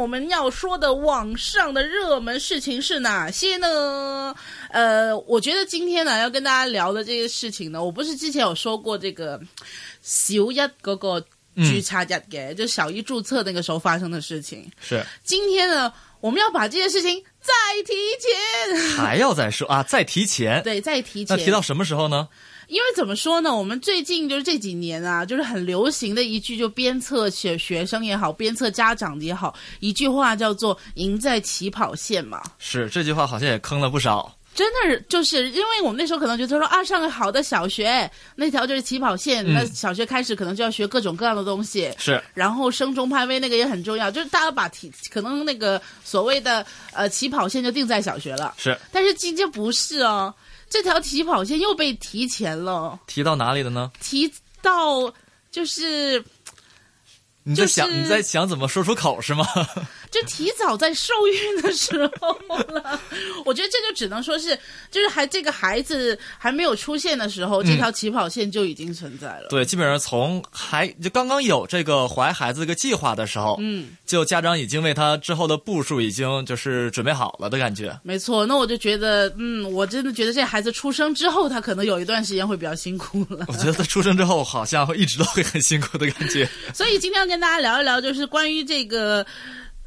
我们要说的网上的热门事情是哪些呢？呃，我觉得今天呢要跟大家聊的这些事情呢，我不是之前有说过这个小一嗰个注册日嘅，就小一注册那个时候发生的事情。是今天呢，我们要把这件事情再提前，还要再说啊，再提前。对，再提前。那提到什么时候呢？因为怎么说呢？我们最近就是这几年啊，就是很流行的一句，就鞭策学学生也好，鞭策家长也好，一句话叫做“赢在起跑线”嘛。是这句话好像也坑了不少。真的是，就是因为我们那时候可能觉得说啊，上个好的小学，那条就是起跑线。那小学开始可能就要学各种各样的东西。是，然后升中派位那个也很重要，就是大家把题可能那个所谓的呃起跑线就定在小学了。是，但是今天不是哦。这条起跑线又被提前了，提到哪里了呢？提到就是你在想你在想怎么说出口是吗？就提早在受孕的时候了，我觉得这就只能说是，就是还这个孩子还没有出现的时候，这条起跑线就已经存在了。对，基本上从还就刚刚有这个怀孩子这个计划的时候，嗯，就家长已经为他之后的步数已经就是准备好了的感觉。没错，那我就觉得，嗯，我真的觉得这孩子出生之后，他可能有一段时间会比较辛苦了。我觉得他出生之后，好像会一直都会很辛苦的感觉。所以今天要跟大家聊一聊，就是关于这个。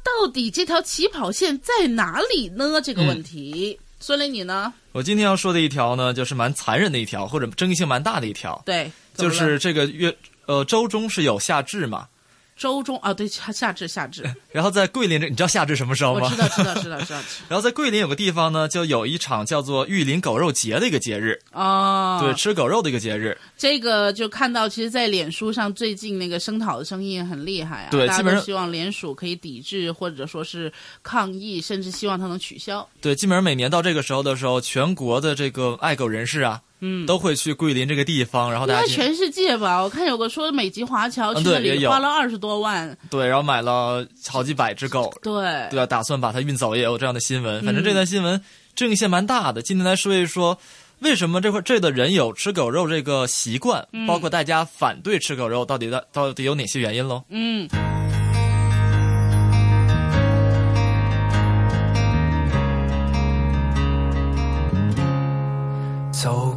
到底这条起跑线在哪里呢？这个问题，孙磊，你呢？我今天要说的一条呢，就是蛮残忍的一条，或者争议性蛮大的一条。对，就是这个月，呃，周中是有夏至嘛。周中啊，对夏夏至夏至，然后在桂林这，你知道夏至什么时候吗？知道知道知道知道。然后在桂林有个地方呢，就有一场叫做玉林狗肉节的一个节日啊，对，吃狗肉的一个节日。这个就看到，其实，在脸书上最近那个声讨的声音很厉害啊，对，大家都希望联署可以抵制，或者说是抗议，甚至希望它能取消。对，基本上每年到这个时候的时候，全国的这个爱狗人士啊。嗯，都会去桂林这个地方，然后大家全世界吧，我看有个说美籍华侨去那里花了二十多万，对，然后买了好几百只狗，对，对啊，打算把它运走，也有这样的新闻。反正这段新闻争议性蛮大的。今天来说一说，为什么这块这的人有吃狗肉这个习惯，包括大家反对吃狗肉，到底的到底有哪些原因喽？嗯。走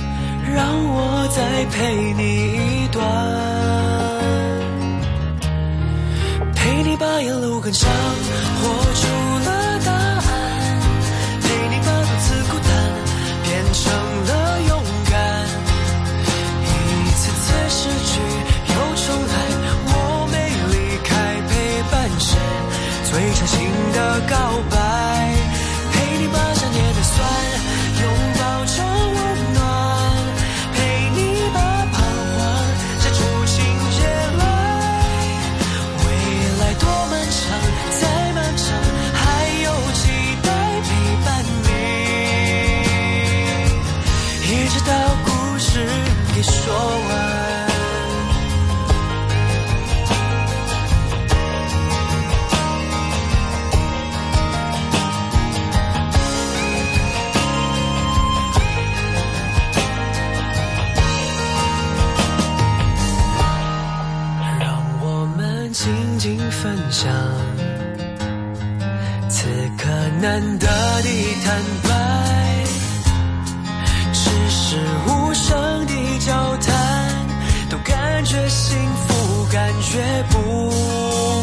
让我再陪你一段陪你把沿路感想活出了答案陪你把独自孤单变成了勇敢一次次失去又重来我没离开陪伴是最长情的告白想，此刻难得的坦白，只是无声的交谈，都感觉幸福，感觉不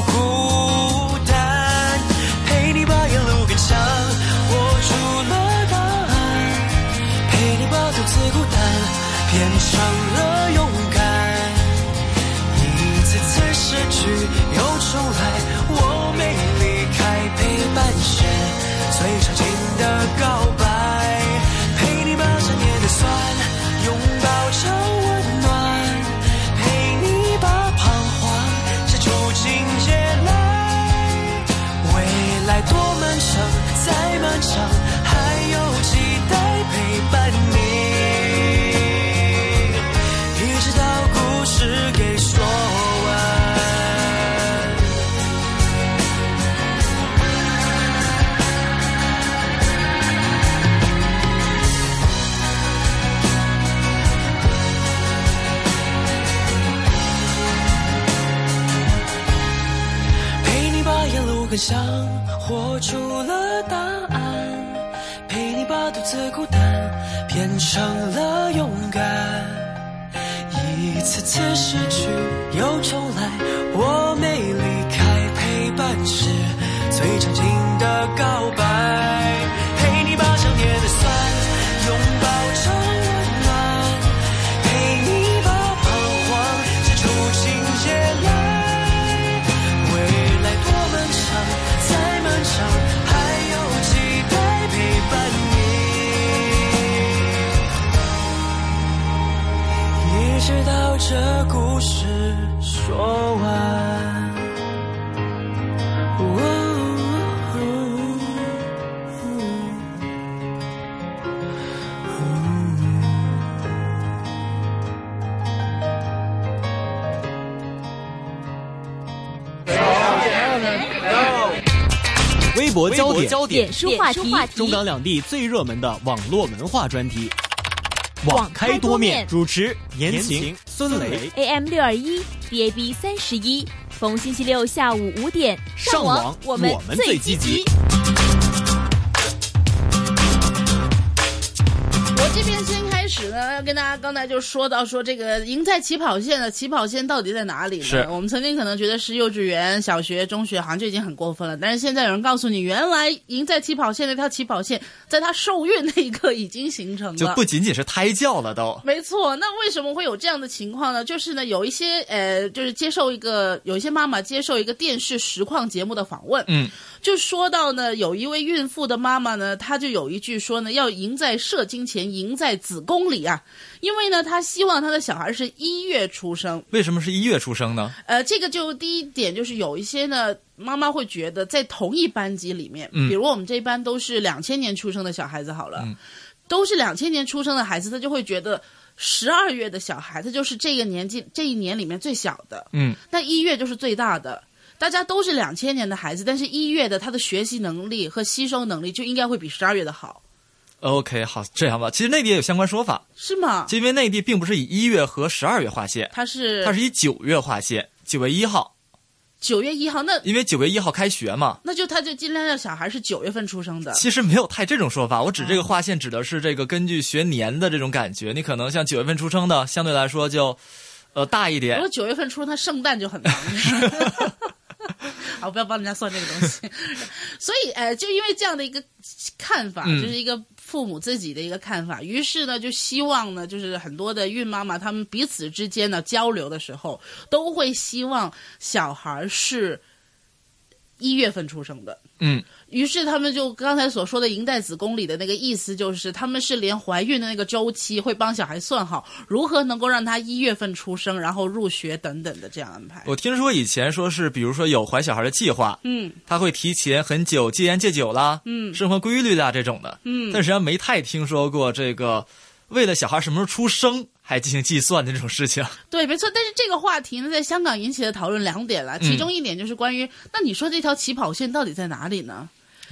孤单。陪你把沿路感想，握住了答案，陪你把独自孤单变成。想，活出了答案，陪你把独自孤单变成了勇敢。一次次失去又重微博焦点，焦点书话题，中港两地最热门的网络文化专题。网开多面，主持言情、孙雷。AM 六二一，DAB 三十一，逢星期六下午五点上网我们我们最积极。我这边先开始呢，要跟大家刚才就说到说这个赢在起跑线的起跑线到底在哪里呢？是我们曾经可能觉得是幼稚园、小学、中学，好像就已经很过分了。但是现在有人告诉你，原来赢在起跑线那条起跑线，在他受孕那一刻已经形成了。就不仅仅是胎教了都。没错，那为什么会有这样的情况呢？就是呢，有一些呃，就是接受一个有一些妈妈接受一个电视实况节目的访问，嗯，就说到呢，有一位孕妇的妈妈呢，她就有一句说呢，要赢在射精前，赢在子宫里啊，因为呢，他希望他的小孩是一月出生。为什么是一月出生呢？呃，这个就第一点就是有一些呢，妈妈会觉得在同一班级里面，嗯比如我们这一班都是两千年出生的小孩子好了，嗯都是两千年出生的孩子，他就会觉得十二月的小孩，他就是这个年纪这一年里面最小的，嗯，那一月就是最大的。大家都是两千年的孩子，但是一月的他的学习能力和吸收能力就应该会比十二月的好，OK，好，这样吧。其实内地也有相关说法，是吗？因为内地并不是以一月和十二月划线，它是它是以九月划线，九月一号，九月一号，那因为九月一号开学嘛。那就他就尽量让小孩是九月份出生的，其实没有太这种说法，我指这个划线指的是这个根据学年的这种感觉。你可能像九月份出生的，相对来说就，呃，大一点如果。九月份出生，他圣诞就很忙。好，不要帮人家算这个东西。所以，呃，就因为这样的一个看法，嗯就是一个父母自己的一个看法，于是呢，就希望呢，就是很多的孕妈妈她们彼此之间呢交流的时候，都会希望小孩是一月份出生的。嗯，于是他们就刚才所说的“赢在子宫里”的那个意思，就是他们是连怀孕的那个周期会帮小孩算好，如何能够让他一月份出生，然后入学等等的这样安排。我听说以前说是，比如说有怀小孩的计划，嗯他会提前很久戒烟戒酒啦，嗯生活规律啦这种的，嗯但实际上没太听说过这个为了小孩什么时候出生还进行计算的这种事情。对，没错。但是这个话题呢，在香港引起的讨论两点了，其中一点就是关于，那你说这条起跑线到底在哪里呢？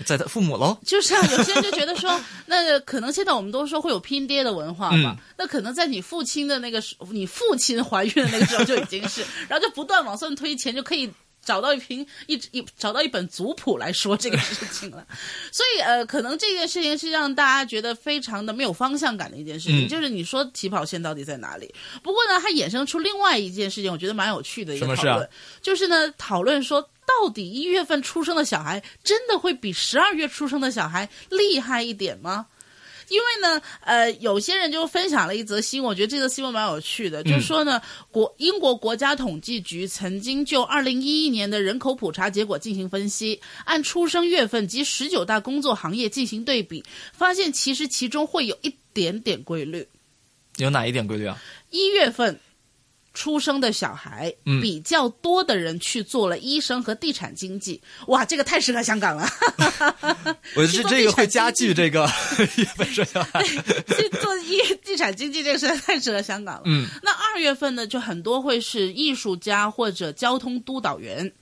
在他父母喽，就是啊，有些人就觉得说，那可能现在我们都说会有拼爹的文化嘛，嗯。那可能在你父亲的那个时，你父亲怀孕的那个时候就已经是，然后就不断往上推前，就可以。找到一瓶一一找到一本族谱来说这个事情了，所以呃，可能这件事情是让大家觉得非常的没有方向感的一件事情，嗯。就是你说起跑线到底在哪里？不过呢，它衍生出另外一件事情，我觉得蛮有趣的一个讨论，就是呢，讨论说到底一月份出生的小孩真的会比十二月出生的小孩厉害一点吗？因为呢，呃，有些人就分享了一则新闻，我觉得这则新闻蛮有趣的，就是说呢，国英国国家统计局曾经就二零一一年的人口普查结果进行分析，按出生月份及十九大工作行业进行对比，发现其实其中会有一点点规律。有哪一点规律啊？一月份出生的小孩，嗯比较多的人去做了医生和地产经济。哇，这个太适合香港了。我是这个会加剧这个。去做医地产经济这个实在太适合香港了。嗯，那二月份呢，就很多会是艺术家或者交通督导员。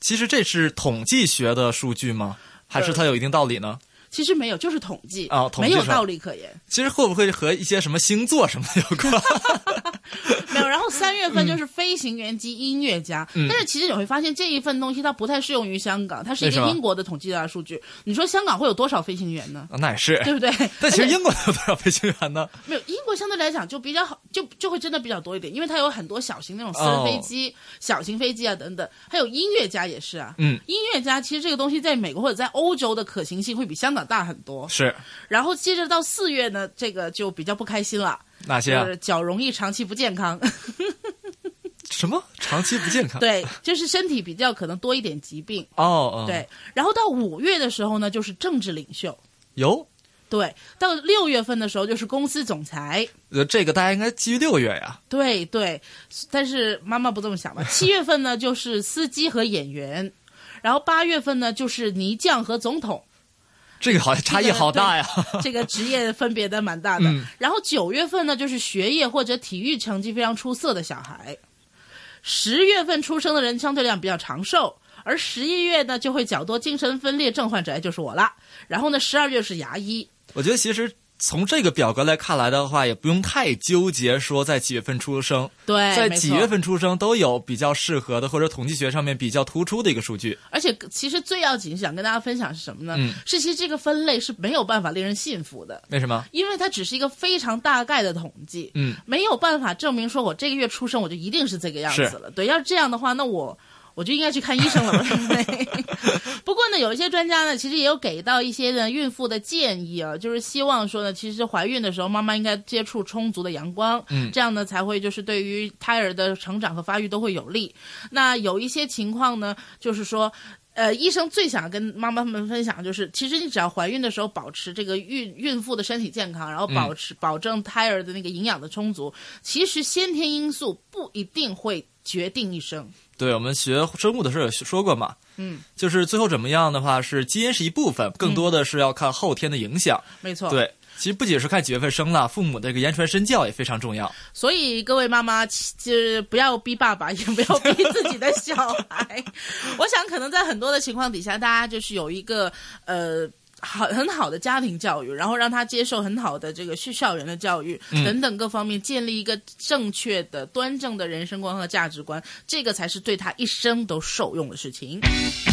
其实这是统计学的数据吗？还是它有一定道理呢？其实没有，就是统计哦统计上没有道理可言。其实会不会和一些什么星座什么的有关？没有，然后三月份就是飞行员及音乐家，嗯但是其实你会发现这一份东西它不太适用于香港，它是一个英国的统计调查数据。你说香港会有多少飞行员呢？啊那也是。对不对？但其实英国有多少飞行员呢？没有英国相对来讲就比较好，就就会真的比较多一点，因为它有很多小型那种私人飞机、小型飞机啊等等，还有音乐家也是啊。嗯，音乐家其实这个东西在美国或者在欧洲的可行性会比香港大很多。是然后接着到四月呢，这个就比较不开心了，哪些啊就？是脚容易长期不健康。什么长期不健康？对，就是身体比较可能多一点疾病。哦哦，对，然后到五月的时候呢，就是政治领袖。有对，到六月份的时候就是公司总裁。呃，这个大家应该基于六月呀。对对，但是妈妈不这么想吧？七月份呢就是司机和演员，然后八月份呢就是泥匠和总统，这个好像差异好大呀。这个职业分别的蛮大的。嗯然后九月份呢就是学业或者体育成绩非常出色的小孩，十月份出生的人相对量比较长寿。而十一月呢，就会较多精神分裂症患者，哎，就是我啦。然后呢，十二月是牙医，我觉得其实从这个表格来看来的话，也不用太纠结说在几月份出生，对，在几月份出生都有比较适合的或者统计学上面比较突出的一个数据。而且其实最要紧想跟大家分享是什么呢？嗯是其实这个分类是没有办法令人信服的，为什么？因为它只是一个非常大概的统计，嗯，没有办法证明说我这个月出生我就一定是这个样子了。对，要是这样的话，那我。我就应该去看医生了，对 不过呢，有一些专家呢，其实也有给到一些呢孕妇的建议啊，就是希望说呢，其实怀孕的时候，妈妈应该接触充足的阳光，嗯这样呢才会就是对于胎儿的成长和发育都会有利。那有一些情况呢，就是说。呃，医生最想跟妈妈们分享就是，其实你只要怀孕的时候保持这个孕孕妇的身体健康，然后保持、保证胎儿的那个营养的充足，其实先天因素不一定会决定一生。对我们学生物的时候有说过嘛，嗯，就是最后怎么样的话是基因是一部分，更多的是要看后天的影响。没错，。对，其实不仅是看几月份生了，父母的这个言传身教也非常重要。所以各位妈妈，其就是不要逼爸爸，也不要逼自己的小孩。我想，可能在很多的情况底下，大家就是有一个呃。好很好的家庭教育，然后让他接受很好的这个去校园的教育、嗯等等各方面，建立一个正确的、端正的人生观和价值观，这个才是对他一生都受用的事情。翻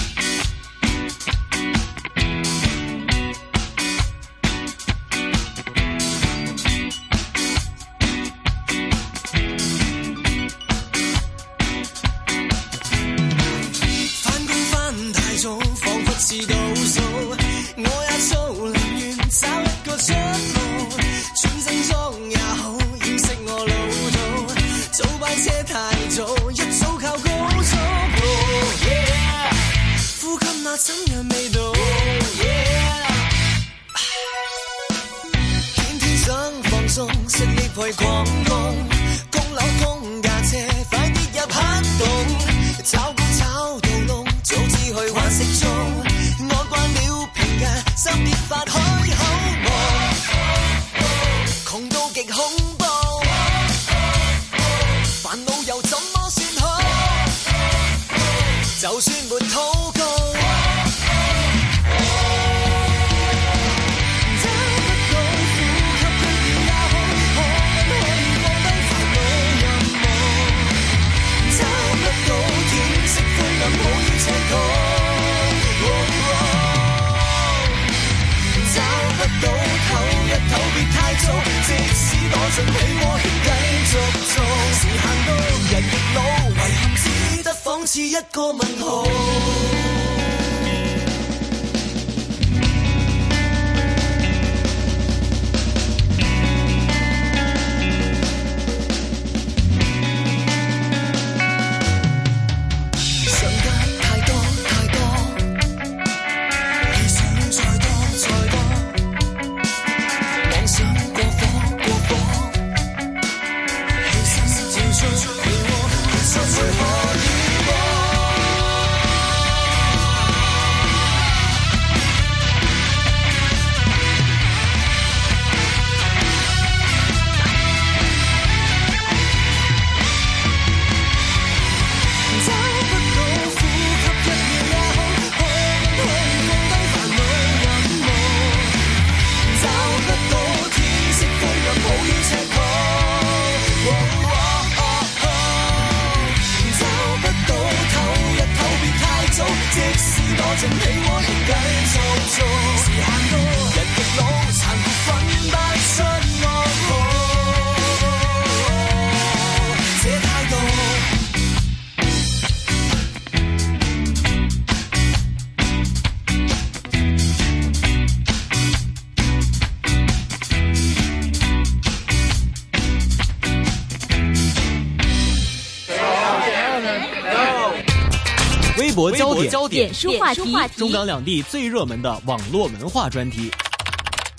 焦点，书话题，中港两地最热门的网络文化专题，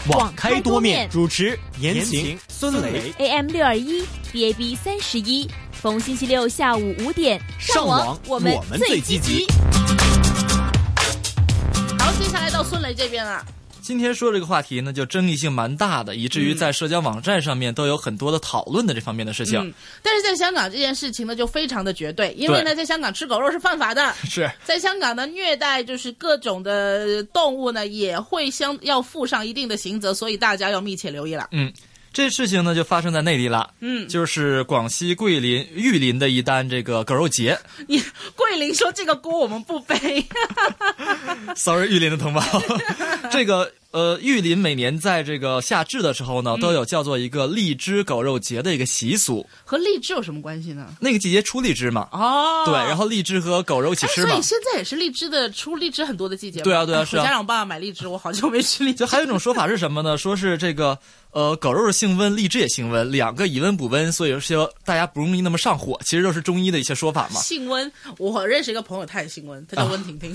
网开多面。主持言情、孙雷。AM 六二一，BAB 三十一，逢星期六下午五点上网我们我们最积极。好，接下来到孙雷这边了。今天说这个话题呢，就争议性蛮大的，以至于在社交网站上面都有很多的讨论的这方面的事情。嗯，但是在香港这件事情呢，就非常的绝对，因为呢，在香港吃狗肉是犯法的。是在香港呢，虐待就是各种的动物呢，也会相要负上一定的刑责，所以大家要密切留意了。嗯，这事情呢就发生在内地了。嗯，就是广西桂林玉林的一单这个狗肉节。你桂林说这个锅我们不背，Sorry，玉林的同胞，这个呃，玉林每年在这个夏至的时候呢，都有叫做一个荔枝狗肉节的一个习俗。和荔枝有什么关系呢？那个季节出荔枝嘛，哦，对，然后荔枝和狗肉一起哎，吃嘛所以。现在也是荔枝的出荔枝很多的季节。对啊对啊是啊 我家让我爸爸买荔枝，我好久没吃荔枝。就还有一种说法是什么呢？说是这个呃，狗肉性温，荔枝也性温，两个以温补温，所以说大家不容易那么上火。其实就是中医的一些说法嘛。性温，我认识一个朋友，他也性温，他叫温婷婷。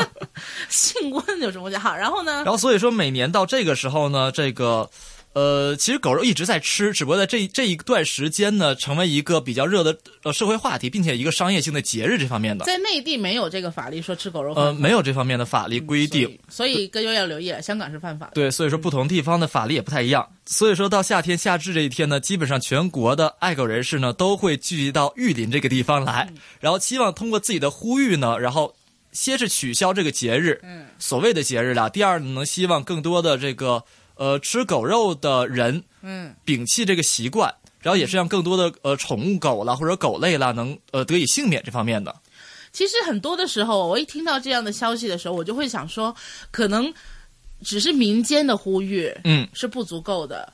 性温有什么讲？好，然后呢然？后所以说每年到这个时候呢，这个呃，其实狗肉一直在吃，只不过在这这一段时间呢，成为一个比较热的呃社会话题，并且一个商业性的节日这方面的。在内地没有这个法律说吃狗肉呃，没有这方面的法律规定。所以所以各位要留意了，香港是犯法的。对，所以说不同地方的法律也不太一样。所以说到夏天夏至这一天呢，基本上全国的爱狗人士呢都会聚集到玉林这个地方来，然后希望通过自己的呼吁呢，然后先是取消这个节日，嗯，所谓的节日啦。第二呢，能希望更多的这个呃吃狗肉的人嗯，摒弃这个习惯，然后也是让更多的呃宠物狗啦或者狗类啦能呃得以幸免这方面的。其实很多的时候，我一听到这样的消息的时候，我就会想说，可能只是民间的呼吁，嗯，是不足够的，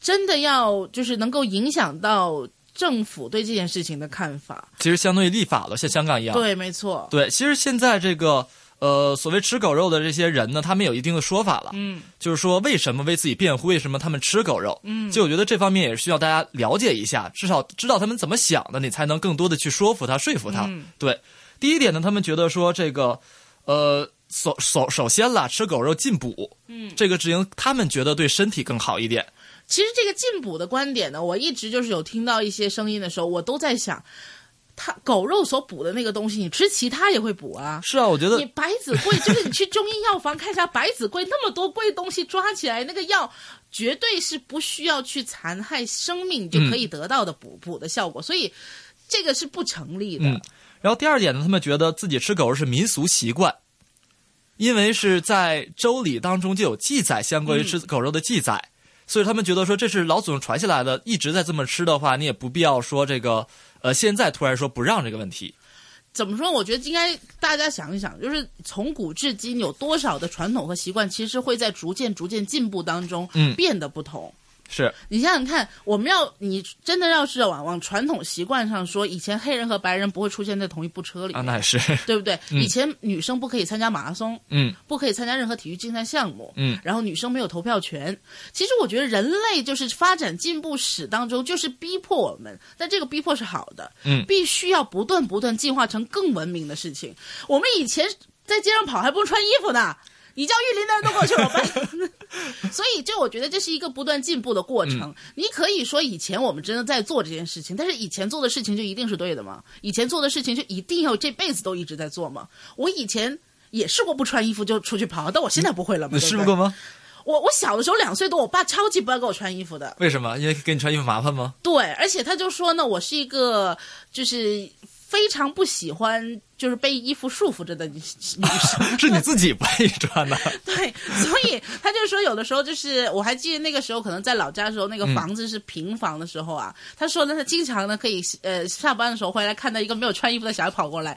真的要就是能够影响到政府对这件事情的看法。其实相当于立法了，像香港一样。对，没错。对，其实现在这个呃，所谓吃狗肉的这些人呢，他们有一定的说法了，嗯，就是说为什么为自己辩护，为什么他们吃狗肉？嗯，就我觉得这方面也是需要大家了解一下，至少知道他们怎么想的，你才能更多的去说服他、说服他。嗯对，第一点呢，他们觉得说这个呃，首首首先啦，吃狗肉进补，嗯，这个只因他们觉得对身体更好一点。其实这个进补的观点呢，我一直就是有听到一些声音的时候，我都在想，它狗肉所补的那个东西，你吃其他也会补啊。是啊，我觉得你百子贵，就是你去中医药房看一下百子贵那么多贵东西抓起来，那个药绝对是不需要去残害生命就可以得到的补、补的效果，所以这个是不成立的。嗯然后第二点呢，他们觉得自己吃狗肉是民俗习惯，因为是在周礼当中就有记载相关于吃狗肉的记载，所以他们觉得说这是老祖宗传下来的，一直在这么吃的话，你也不必要说这个呃现在突然说不让这个问题。怎么说？我觉得应该大家想一想，就是从古至今有多少的传统和习惯，其实会在逐渐逐渐进步当中嗯变得不同。是，你想想看，我们要你真的要是往往传统习惯上说，以前黑人和白人不会出现在同一部车里，啊，那也是，对不对？嗯以前女生不可以参加马拉松，嗯不可以参加任何体育竞赛项目，嗯然后女生没有投票权。其实我觉得人类就是发展进步史当中，就是逼迫我们，但这个逼迫是好的，嗯必须要不断不断进化成更文明的事情。我们以前在街上跑还不用穿衣服呢。你叫玉林的人都过去，我办。所以，就我觉得这是一个不断进步的过程。你可以说以前我们真的在做这件事情，但是以前做的事情就一定是对的吗？以前做的事情就一定要这辈子都一直在做吗？我以前也试过不穿衣服就出去跑，但我现在不会了嘛。你试过吗？我我小的时候两岁多，我爸超级不爱给我穿衣服的。为什么？因为给你穿衣服麻烦吗？对，而且他就说呢，我是一个就是非常不喜欢就是被衣服束缚着的女女生。是你自己不愿意穿的。对，所以他就说，有的时候就是我还记得那个时候，可能在老家的时候，那个房子是平房的时候啊，他说呢，他经常呢可以呃下班的时候回来看到一个没有穿衣服的小孩跑过来。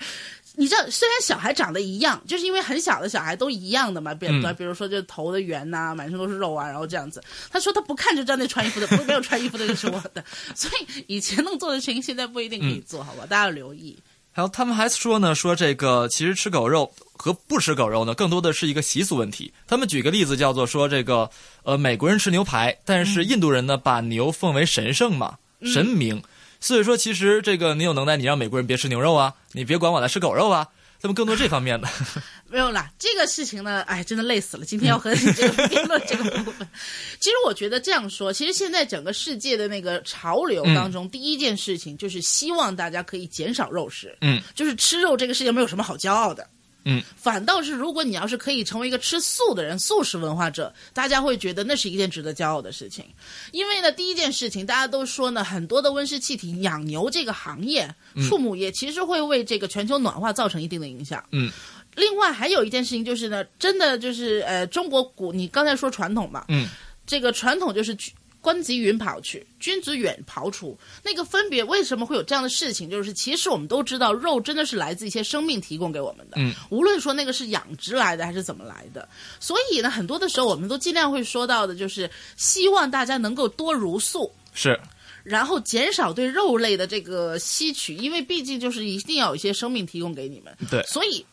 你知道，虽然小孩长得一样，就是因为很小的小孩都一样的嘛，比如、嗯比如说就头的圆呐、满身都是肉啊，然后这样子。他说他不看就知道那穿衣服的，不没有穿衣服的就是我的。所以以前能做的事情，现在不一定可以做，好吧？大家要留意。还有他们还说呢，说这个其实吃狗肉和不吃狗肉呢，更多的是一个习俗问题。他们举个例子，叫做说这个呃美国人吃牛排，但是印度人呢把牛奉为神圣嘛，神明。所以说，其实这个你有能耐，你让美国人别吃牛肉啊，你别管我来吃狗肉啊。他们更多这方面的，没有啦，这个事情呢，哎，真的累死了。今天要和你这个辩论这个部分，其实我觉得这样说，其实现在整个世界的那个潮流当中，第一件事情就是希望大家可以减少肉食，嗯，就是吃肉这个事情没有什么好骄傲的。嗯，反倒是如果你要是可以成为一个吃素的人、素食文化者，大家会觉得那是一件值得骄傲的事情。因为呢，第一件事情大家都说呢，很多的温室气体，养牛这个行业、畜牧业其实会为这个全球暖化造成一定的影响。嗯。另外还有一件事情就是呢，真的就是呃，中国古你刚才说传统嘛，嗯，这个传统就是官贼云跑去，君子远庖厨。那个分别为什么会有这样的事情？就是其实我们都知道，肉真的是来自一些生命提供给我们的，嗯，无论说那个是养殖来的还是怎么来的。所以呢，很多的时候我们都尽量会说到的，就是希望大家能够多茹素。是然后减少对肉类的这个吸取，因为毕竟就是一定要有一些生命提供给你们。对所以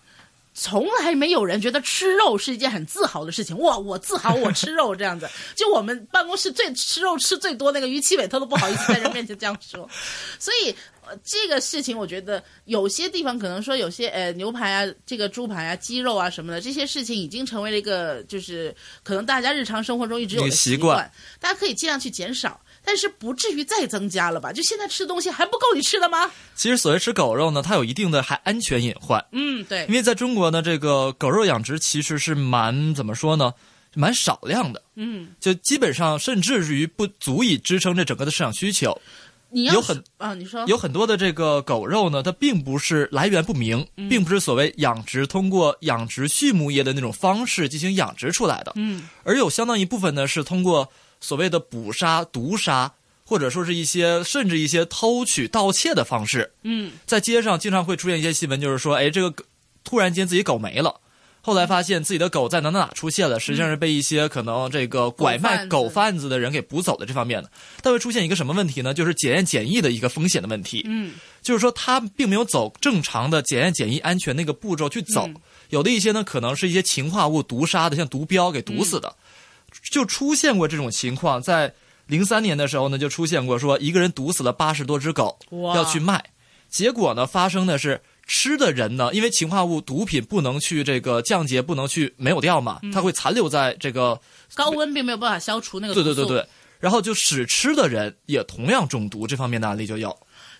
从来没有人觉得吃肉是一件很自豪的事情。哇，我自豪我吃肉这样子。就我们办公室最吃肉吃最多那个于七伟，他都不好意思在人面前这样说。所以。呃这个事情，我觉得有些地方可能说有些呃牛排啊、这个猪排啊、鸡肉啊什么的，这些事情已经成为了一个就是可能大家日常生活中一直有的习惯大家可以尽量去减少，但是不至于再增加了吧？就现在吃的东西还不够你吃的吗？其实所谓吃狗肉呢，它有一定的还安全隐患。嗯，对因，为在中国呢，这个狗肉养殖其实是蛮怎么说呢，蛮少量的，嗯，就基本上甚至于不足以支撑这整个的市场需求。你要有很啊，你说有很多的这个狗肉呢，它并不是来源不明，嗯并不是所谓养殖通过养殖畜牧业的那种方式进行养殖出来的，嗯，而有相当一部分呢是通过所谓的捕杀、毒杀，或者说是一些甚至一些偷取、盗窃的方式，嗯。在街上经常会出现一些新闻，就是说，哎，这个狗突然间自己狗没了。后来发现自己的狗在哪哪哪出现了，实际上是被一些可能这个拐卖狗狗贩子的人给捕走的这方面的，但会出现一个什么问题呢？就是检验检疫的一个风险的问题。嗯。就是说他并没有走正常的检验检疫安全那个步骤去走，嗯。有的一些呢可能是一些氰化物毒杀的，像毒镖给毒死的，就出现过这种情况。在零三年的时候呢，就出现过说一个人毒死了八十多只狗，哇要去卖，结果呢发生的是。吃的人呢，因为氰化物毒品不能去这个降解，不能去没有掉嘛，它会残留在这个高温并没有办法消除那个对对对对，然后就使吃的人也同样中毒，这方面的案例就有。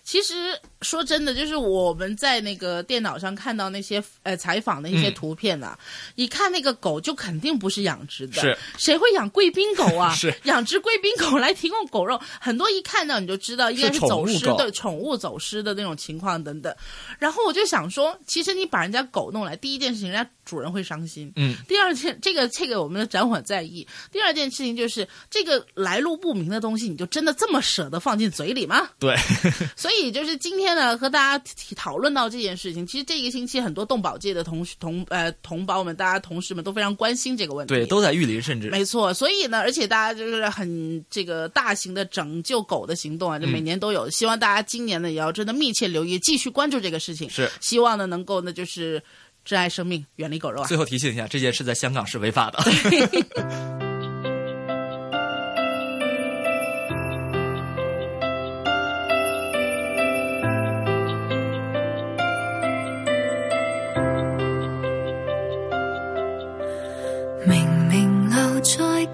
其实说真的，就是我们在那个电脑上看到那些呃采访的一些嗯图片啊，一看那个狗就肯定不是养殖的，是谁会养贵宾狗啊？是养殖贵宾狗来提供狗肉，很多一看到你就知道应该是走失的宠物走失的那种情况等等。然后我就想说，其实你把人家狗弄来，第一件事情，人家主人会伤心。嗯，第二件，这个这个我们的展馆在意。第二件事情就是这个来路不明的东西，你就真的这么舍得放进嘴里吗？对，所以就是今天呢，和大家讨论到这件事情，其实这一个星期很多动保界的同同呃同胞们，大家同事们都非常关心这个问题。对，都在玉林，甚至没错，所以呢，而且大家就是很这个大型的拯救狗的行动啊，就每年都有。希望大家今年呢也要真的密切留意，继续关注这个事情。是希望呢能够呢就是珍爱生命，远离狗肉啊。最后提醒一下，这件事在香港是违法的。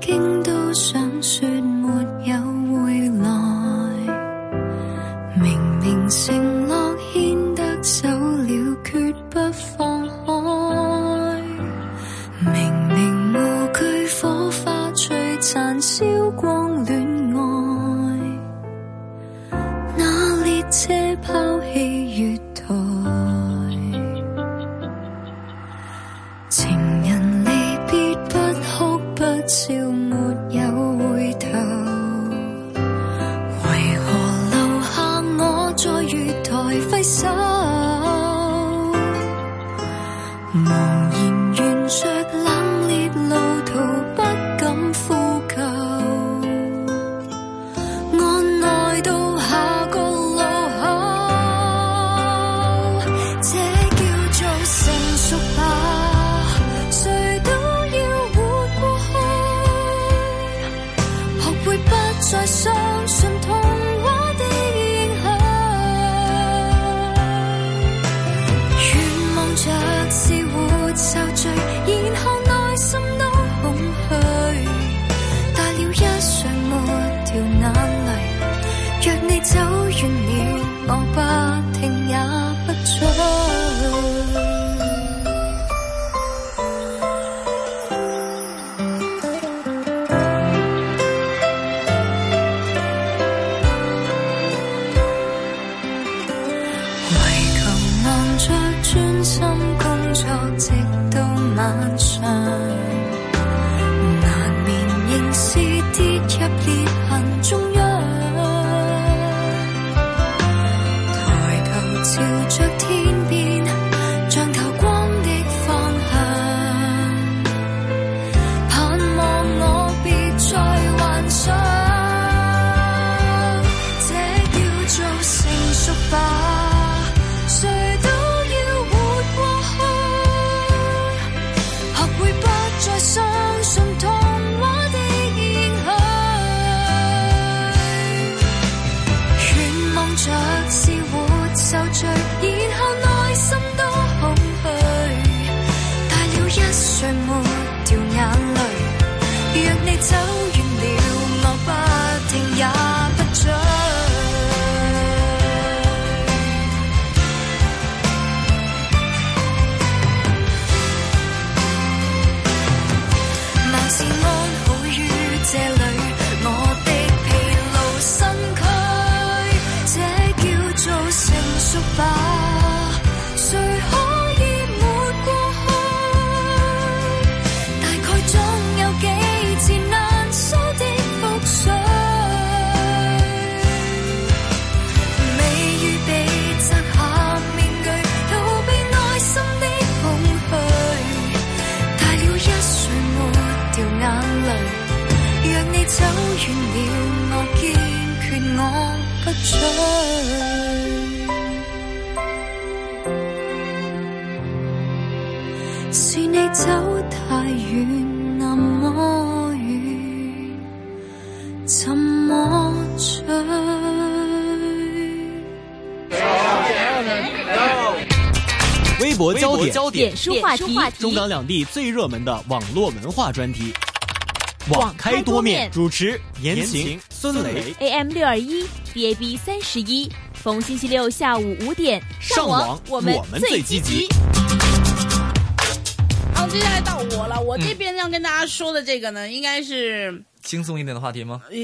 经都，想说没有回来。明明承诺牵得手了，决不放开。明明无惧火花璀璨，烧光焦点，书话题，中港两地最热门的网络文化专题，网开多面。主持言情、孙雷，AM 六二一，DAB 三十一，逢星期六下午五点上网我们我们最积极。好，接下来到我了。我这边要跟大家说的这个呢，应该是轻松一点的话题吗？呃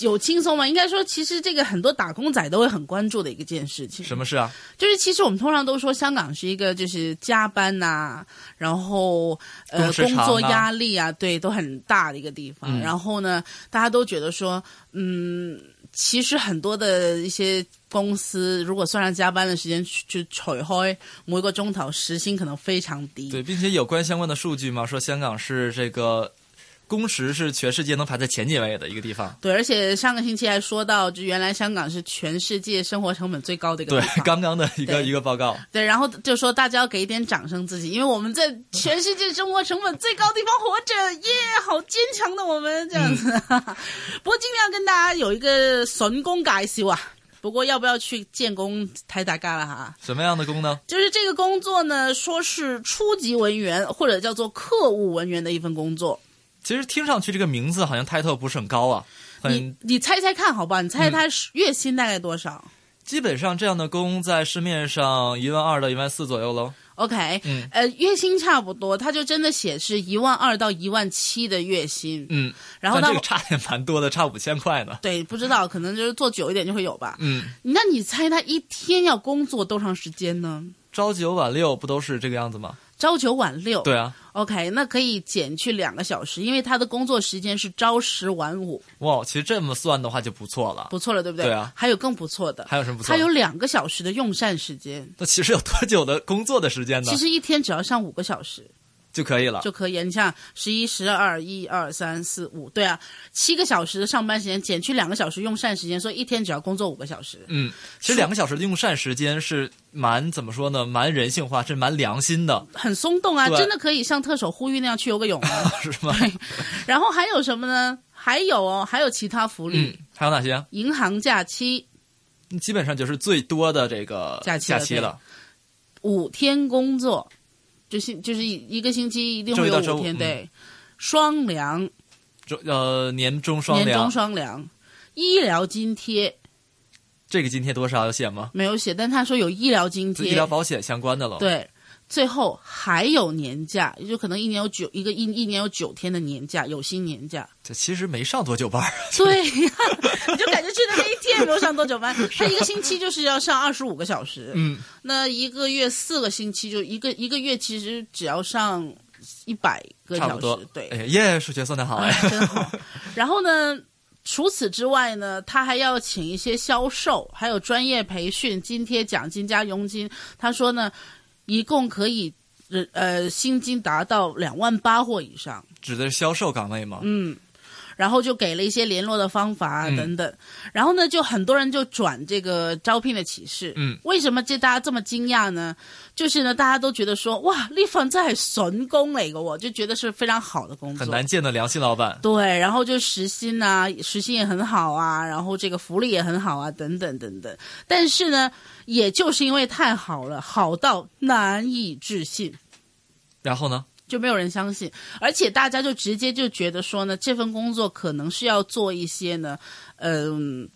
有轻松吗？应该说，其实这个很多打工仔都会很关注的一个件事情。什么事啊？就是其实我们通常都说香港是一个就是加班呐、然后呃工作压力啊，对，都很大的一个地方。嗯然后呢，大家都觉得说，嗯，其实很多的一些公司如果算上加班的时间，就除開每個鐘頭時薪可能非常低。对，并且有关相关的数据嘛，说香港是这个工时是全世界能排在前几位的一个地方。对，而且上个星期还说到，就原来香港是全世界生活成本最高的一个对地，方。刚刚的一个一个报告。对，然后就说大家要给一点掌声自己，因为我们在全世界生活成本最高的地方活着，耶，好坚强的我们这样子。不过尽量跟大家有一个神功介紹啊。不过要不要去建工太大概了哈？什么样的工呢？就是这个工作呢，说是初级文员或者叫做客务文员的一份工作。其实听上去这个名字好像 title 不是很高啊，你很你猜猜看好不好？你猜猜他月薪大概多少？基本上这样的工在市面上一万二到一万四左右喽。OK，嗯呃，月薪差不多，他就真的写是一万二到一万七的月薪，嗯，然后他但这个差也蛮多的，差五千块呢。对，不知道，可能就是做久一点就会有吧。嗯，那你猜他一天要工作多长时间呢？朝九晚六不都是这个样子吗？朝九晚六。对啊，，OK，那可以减去两个小时，因为他的工作时间是朝十晚五，哇，其实这么算的话就不错了。不错了，对不对？对啊还有更不错的，还有什么不错的？他有两个小时的用膳时间，那其实有多久的工作的时间呢？其实一天只要上五个小时就可以了。就可以。你像十一、十二、一二三四五，对啊，七个小时的上班时间减去两个小时用膳时间，所以一天只要工作五个小时。嗯，其实两个小时的用膳时间是蛮怎么说呢？蛮人性化，是蛮良心的，很松动啊，真的可以像特首呼吁那样去游个泳啊。是吗？然后还有什么呢？还有哦，还有其他福利，嗯，还有哪些？银行假期基本上就是最多的这个假期假期了。五天工作，就是就是一个星期一定会有五天，对，双粮，中呃年终双粮年终，双粮，医疗津贴，这个津贴多少有写吗？没有写，但他说有医疗津贴，医疗保险相关的了。，对，最后还有年假，也就可能一年有九一个一一年有九天的年假，有薪年假。这其实没上多久班儿。对呀，你就感觉去的那一天也没有上多久班，他一个星期就是要上二十五个小时，嗯，那一个月四个星期就一个一个月其实只要上一百个小时，。对，哎呀，耶，数学算的好哎哎。，真好。然后呢，除此之外呢，他还要请一些销售，还有专业培训、津贴、奖金加佣金。他说呢，一共可以呃呃薪金达到两万八或以上。指的是销售岗位吗？嗯。然后就给了一些联络的方法啊嗯等等，然后呢，就很多人就转这个招聘的启事。嗯，为什么这大家这么惊讶呢？就是呢，大家都觉得说，哇，呢份真係筍工嚟嘅我，就觉得是非常好的工作，很难见的良心老板。对，然后就时薪啊，时薪也很好啊，然后这个福利也很好啊，等等等等。但是呢，也就是因为太好了，好到难以置信，然后呢？就没有人相信，而且大家就直接就觉得说呢，这份工作可能是要做一些呢，嗯、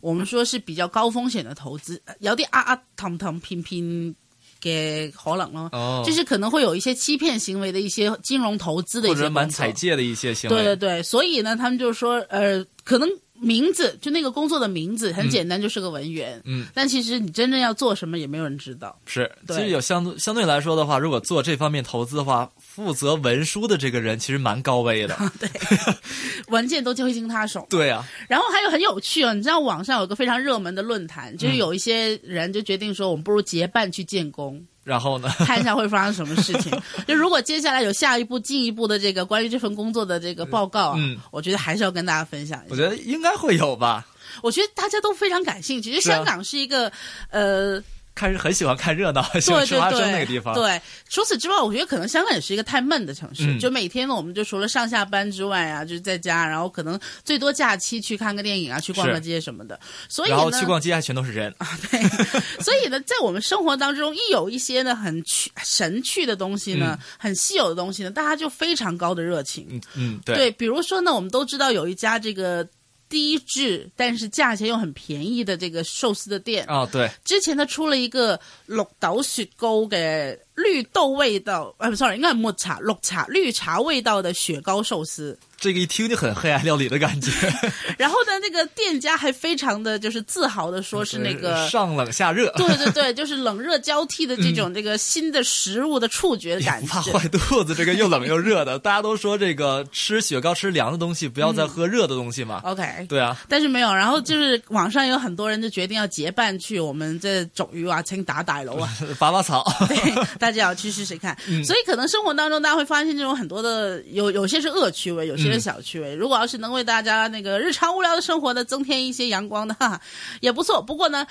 我们说是比较高风险的投资，有啲啊啊氹氹偏偏嘅可能咯，哦，就是可能会有一些欺骗行为的一些金融投资的一或者蛮些工作采借的一些行为。对对对，所以呢，他们就说，呃，可能名字就那个工作的名字很简单，就是个文员，嗯，但其实你真正要做什么也没有人知道。是，其实有相对相对来说的话，如果做这方面投资的话，负责文书的这个人其实蛮高危的。对。文件都交经他手，对啊，然后还有很有趣哦，你知道网上有个非常热门的论坛，就是有一些人就决定说，我们不如结伴去建工，然后呢？看一下会发生什么事情。就如果接下来有下一步、进一步的这个关于这份工作的这个报告啊，嗯我觉得还是要跟大家分享一下。我觉得应该会有吧。我觉得大家都非常感兴趣。就是啊香港是一个、呃。看是很喜欢看热闹，喜欢吃花对对对，生那个地方。对，除此之外，我觉得可能香港也是一个太闷的城市。嗯就每天呢，我们就除了上下班之外啊，就是在家，然后可能最多假期去看个电影啊，去逛个街什么的。所以然后呢，去逛街还全都是人啊。对，所以呢，在我们生活当中，一有一些呢很去神趣的东西呢，很稀有的东西呢，大家就非常高的热情。嗯嗯，对。对，比如说呢，我们都知道有一家这个。低质但是价钱又很便宜的这个寿司的店，哦，对，之前他出了一个绿豆雪糕的绿豆味道，sorry，应该是抹茶绿茶绿茶味道的雪糕寿司。这个一听就很黑暗料理的感觉，然后呢，那个店家还非常的就是自豪的说是那个。上冷下热，对对对，就是冷热交替的这种这个新的食物的触觉的感觉。坏肚子。这个又冷又热的，大家都说这个吃雪糕吃凉的东西，不要再喝热的东西嘛。OK，对啊，但是没有，然后就是网上有很多人就决定要结伴去我们这种鱼啊，称打打楼啊，拔拔草。对，大家要去试试看。嗯所以可能生活当中大家会发现这种很多的有有些是恶趣味，有些是小趣味。如果要是能为大家那个日常无聊的生活呢增添一些阳光的，哈哈，也不错。不过呢。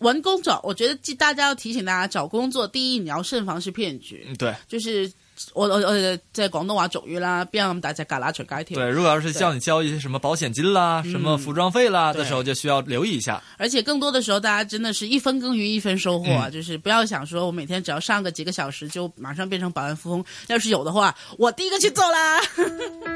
文工作，我觉得大家要提醒大家，找工作第一你要慎防是骗局，嗯，对就是我我我在广东话俗语啦，邊有咁大隻旮旯隨街跳。对，如果要是叫你交一些什么保险金啦、什么服装费啦的时候，就需要留意一下。而且更多的时候，大家真的是一分耕耘一分收获啊！嗯就是不要想说我每天只要上个几个小时就马上变成百万富翁，要是有的话，我第一个去做啦。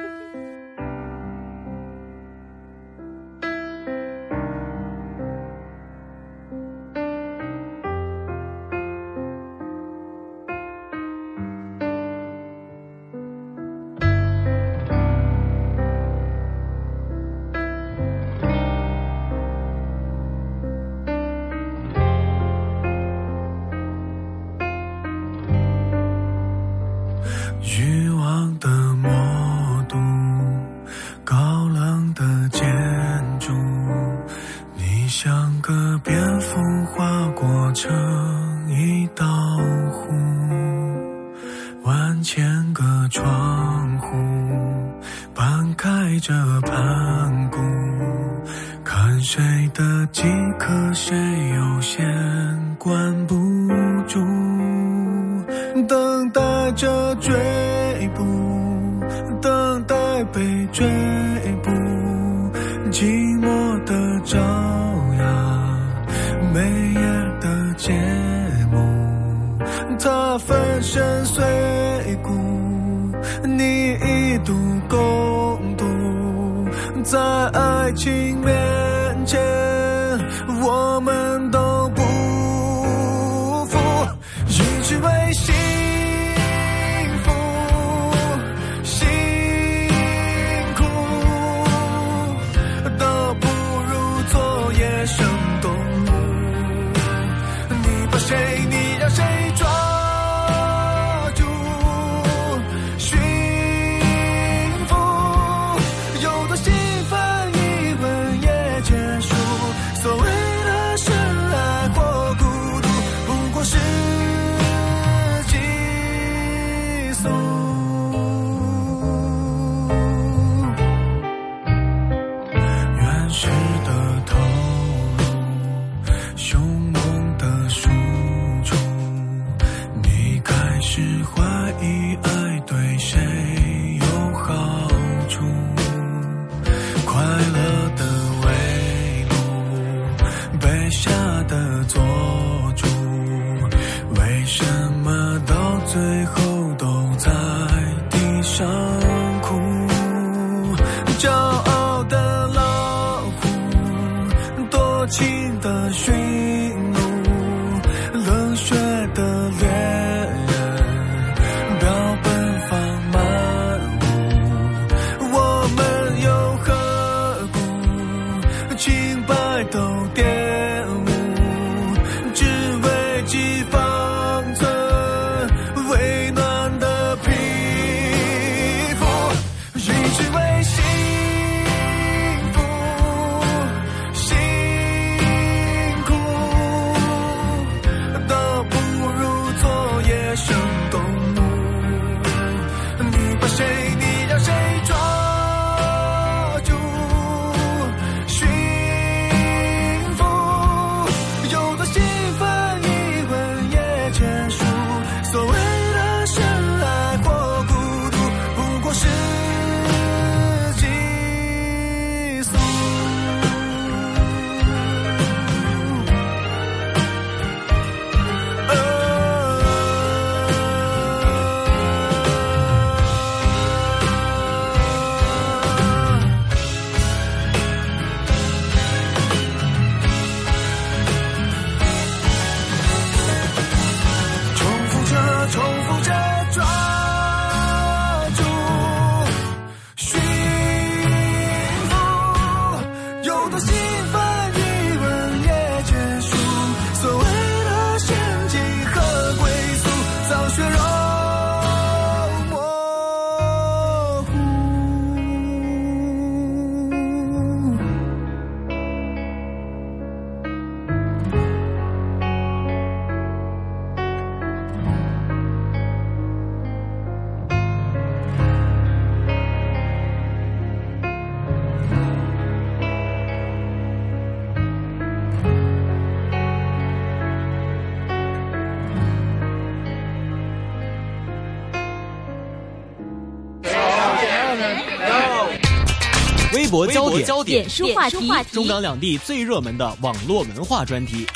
博焦点，焦点书话题，中港两地最热门的网络文化专题，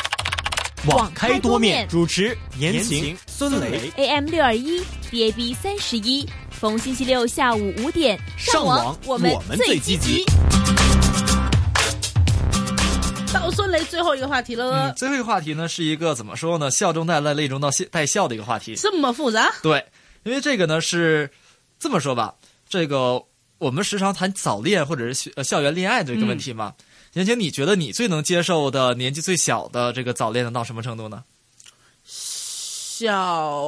网开多面。主持言情、孙雷。AM 六二一，DAB 三十一，逢星期六下午五点上网我们我们最积极。到孙雷最后一个话题了，嗯，最后一个话题呢，是一个怎么说呢？笑中带泪，泪中到笑带笑的一个话题。这么复杂？对，因为这个呢是这么说吧，这个我们时常谈早恋或者是学呃校园恋爱这个问题嘛。言情，你觉得你最能接受的年纪最小的这个早恋能到什么程度呢？小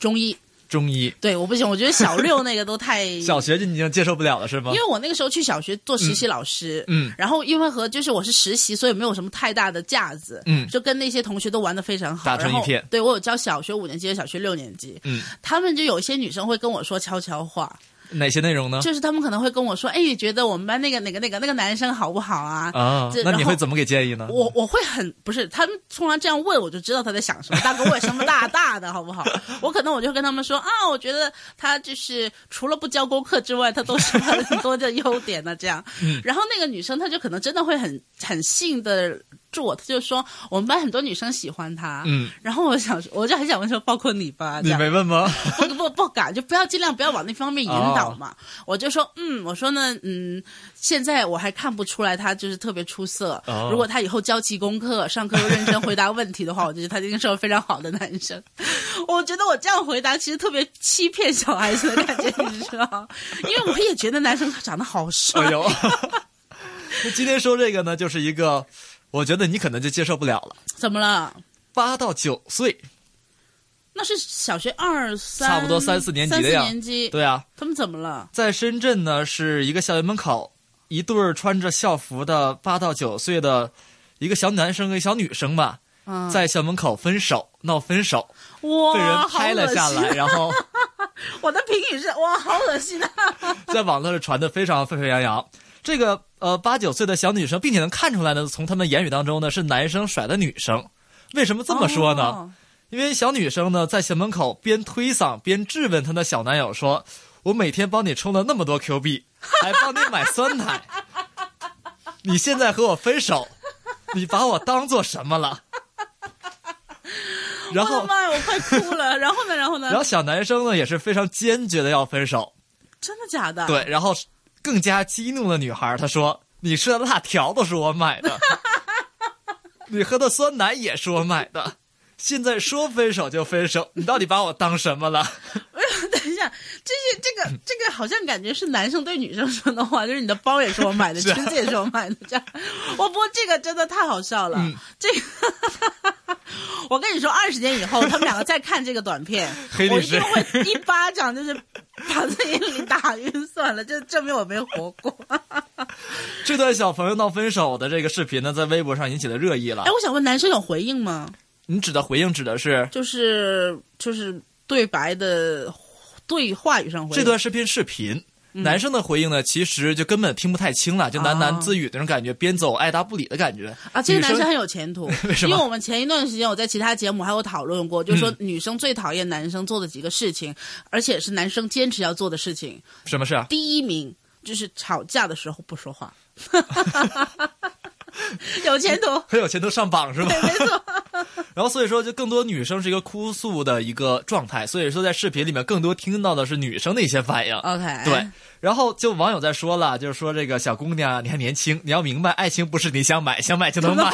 中医，中医、对，我不行，我觉得小六那个都太 小学就已经接受不了了，是吗？因？为我那个时候去小学做实习老师，嗯。然后因为和就是我是实习，所以没有什么太大的架子，嗯。就跟那些同学都玩的非常好，打成一片。对我有教小学五年级和小学六年级，嗯，他们就有一些女生会跟我说悄悄话，哪些内容呢？就是他们可能会跟我说，哎，你觉得我们班那个哪个哪个那个男生好不好啊？啊那你会怎么给建议呢？我我会很不是，他们突然这样问，我就知道他在想什么。大哥，我有什么大大的，好不好？我可能我就跟他们说啊，我觉得他就是除了不交功课之外，他都是很多的优点呢。这样，然后那个女生她就可能真的会很很信的做，他就说我们班很多女生喜欢他，嗯，然后我想，我就很想问说，包括你吧，你没问吗？不不不敢，就不要尽量不要往那方面引导嘛。我就说，嗯，我说呢，嗯，现在我还看不出来他就是特别出色。哦如果他以后交齐功课，上课又认真回答问题的话，我觉得他一定是个非常好的男生。我觉得我这样回答其实特别欺骗小孩子的感觉，你知道吗？因为我也觉得男生长得好帅哎。呦，那今天说这个呢，就是一个，我觉得你可能就接受不了了。怎么了？八到九岁，那是小学二三，差不多三四年级的呀三四年级，对啊，他们怎么了？在深圳呢，是一个校园门口，一对儿穿着校服的八到九岁的一个小男生跟小女生吧，嗯，在校门口分手，闹分手，哇，被人拍了下来，然后 我的评语是哇，好恶心啊！在网络上传的非常沸沸扬扬。这个呃八九岁的小女生，并且能看出来呢，从他们言语当中呢，是男生甩的女生。为什么这么说呢？哦因为小女生呢，在校门口边推搡边质问她的小男友说：“我每天帮你充了那么多 Q 币，还帮你买酸奶，你现在和我分手，你把我当做什么了？”然后，我妈呀，我快哭了。然后呢？然后呢？然后小男生呢也是非常坚决的要分手，真的假的？对，然后更加激怒了女孩，她说：“你吃的辣条都是我买的，你喝的酸奶也是我买的。”现在说分手就分手，你到底把我当什么了？等一下，这些这个 这个好像感觉是男生对女生说的话，就是你的包也是我买的，裙子也是我买的，这样。我不过这个真的太好笑了，嗯这个。我跟你说，二十年以后，他们两个再看这个短片我一定会一巴掌就是把自己给打晕算了，就证明我没活过。这段小朋友闹分手的这个视频呢，在微博上引起了热议了哎，。我想问，男生有回应吗？你指的回应指的是就是就是对白的对话语上回应这段视频视频。男生的回应呢，其实就根本听不太清了，就喃喃自语那种感觉，边走爱答不理的感觉啊，这个男生很有前途，为什么因为我们前一段时间我在其他节目还有讨论过，就是说嗯女生最讨厌男生做的几个事情，而且是男生坚持要做的事情。什么事啊？第一名就是吵架的时候不说话，有前途。很有前途上榜是吧？对，没错。然后所以说，就更多女生是一个哭诉的一个状态，所以说在视频里面更多听到的是女生的一些反应。OK，对，然后就网友在说了，就是说这个小姑娘，你还年轻，你要明白，爱情不是你想买想买就能买。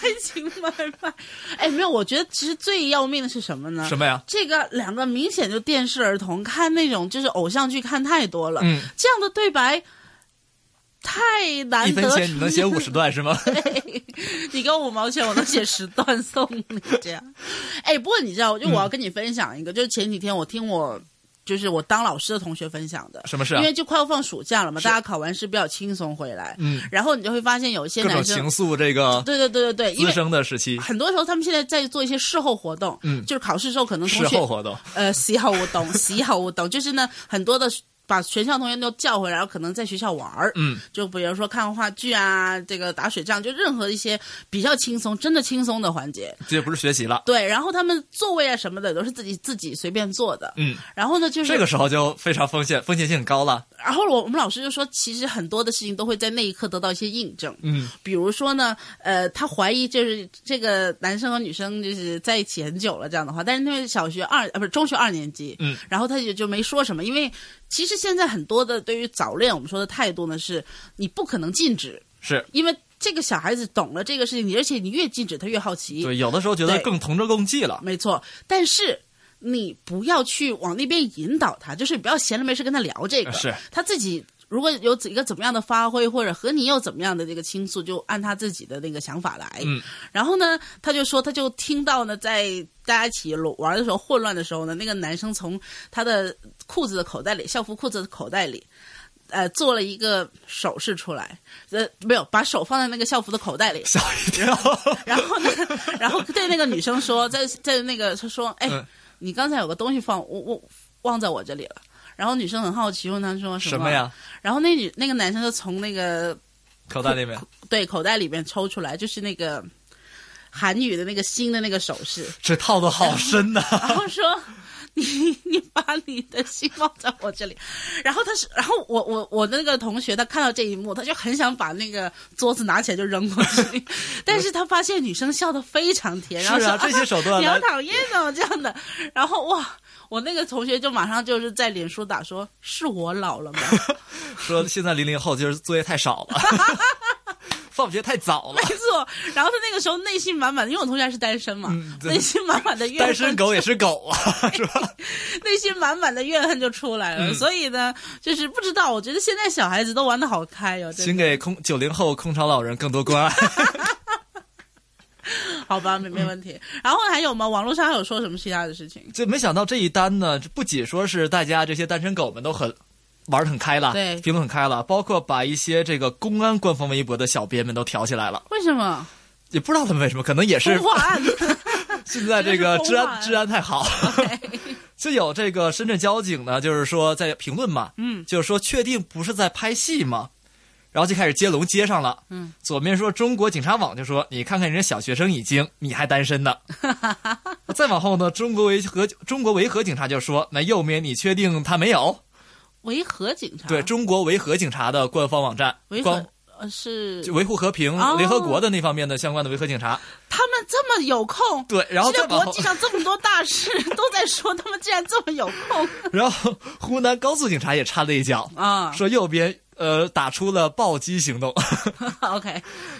爱情买卖。哎，没有，我觉得其实最要命的是什么呢？什么呀？这个两个明显就电视儿童看那种就是偶像剧看太多了，嗯，这样的对白太难得。一分钱你能写五十段是吗？对，你给我五毛钱，我能写十段送你这样。哎，不过你知道，就我要跟你分享一个，就是前几天我听我。就是我当老师的同学分享的，什么事啊？因为就快要放暑假了嘛，大家考完试比较轻松回来，嗯，然后你就会发现有一些男生情，愫，这个对对对对对，因滋为生的时期，很多时候他们现在在做一些事后活动，嗯。就是考试时候可能同事后活动，呃，事后活动，事后活动，就是呢，很多的把全校同学都叫回来，然后可能在学校玩儿，嗯，就比如说看话剧啊，这个打水仗，就任何一些比较轻松、真的轻松的环节。这就不是学习了。对，然后他们座位啊什么的都是自己自己随便坐的。嗯，然后呢，就是这个时候就非常风险，风险性很高了。然后我我们老师就说，其实很多的事情都会在那一刻得到一些印证。嗯，比如说呢，呃，他怀疑就是这个男生和女生就是在一起很久了这样的话，但是因为小学二呃不是中学二年级，嗯，然后他也就没说什么，因为其实现在很多的对于早恋我们说的态度呢是，你不可能禁止，是因为这个小孩子懂了这个事情，你而且你越禁止他越好奇，对，有的时候觉得更同舟共济了。没错，但是。你不要去往那边引导他，就是不要闲着没事跟他聊这个。是他自己如果有一个怎么样的发挥，或者和你有怎么样的这个倾诉，就按他自己的那个想法来。嗯，然后呢，他就说，他就听到呢，在大家一起玩的时候混乱的时候呢，那个男生从他的裤子的口袋里，校服裤子的口袋里。呃，做了一个手势出来，呃，没有把手放在那个校服的口袋里，吓一跳。然后呢，然后对那个女生说，在在那个他说，哎，嗯你刚才有个东西放我我忘在我这里了。然后女生很好奇问他说什什么呀？然后那女那个男生就从那个口袋里面，对口袋里面抽出来，就是那个韩语的那个新的那个首饰，这套的好深呐、然后说。你你把你的心放在我这里。然后他是，然后我我我那个同学他看到这一幕，他就很想把那个桌子拿起来就扔过去，但是他发现女生笑得非常甜，然后说是啊这些手段你好讨厌哦这样的。然后哇，我那个同学就马上就是在脸书打说，是我老了吗？说现在零零后就是作业太少了，放学太早了没。错。然后他那个时候内心满满的，因为我同学还是单身嘛，嗯内心满满的怨单身狗也是狗啊，是吧？内心满满的怨恨就出来了。嗯所以呢，就是不知道，我觉得现在小孩子都玩的好开哦，真的请给空九零后空巢老人更多关爱。好吧，没没问题。然后还有吗？网络上还有说什么其他的事情？就没想到这一单呢，不仅说是大家这些单身狗们都很玩的很开了，对评论很开了，包括把一些这个公安官方微博的小编们都挑起来了，为什么？也不知道他们为什么，可能也是 现在这个 治安治安太好。就有这个深圳交警呢，就是说在评论嘛，嗯，就是说确定不是在拍戏吗？然后就开始接龙接上了，嗯，左面说中国警察网就说你看看人家小学生已经，你还单身呢。再往后呢，中国维和中国维和警察就说，那右面你确定他没有？维和警察对中国维和警察的官方网站，维官和呃是就维护和平、哦联合国的那方面的相关的维和警察。他们这么有空。对，然后这个再往后国际，上这么多大事 都在说，他们竟然这么有空 然后湖南高速警察也插了一脚，啊说右边呃打出了暴击行动。OK，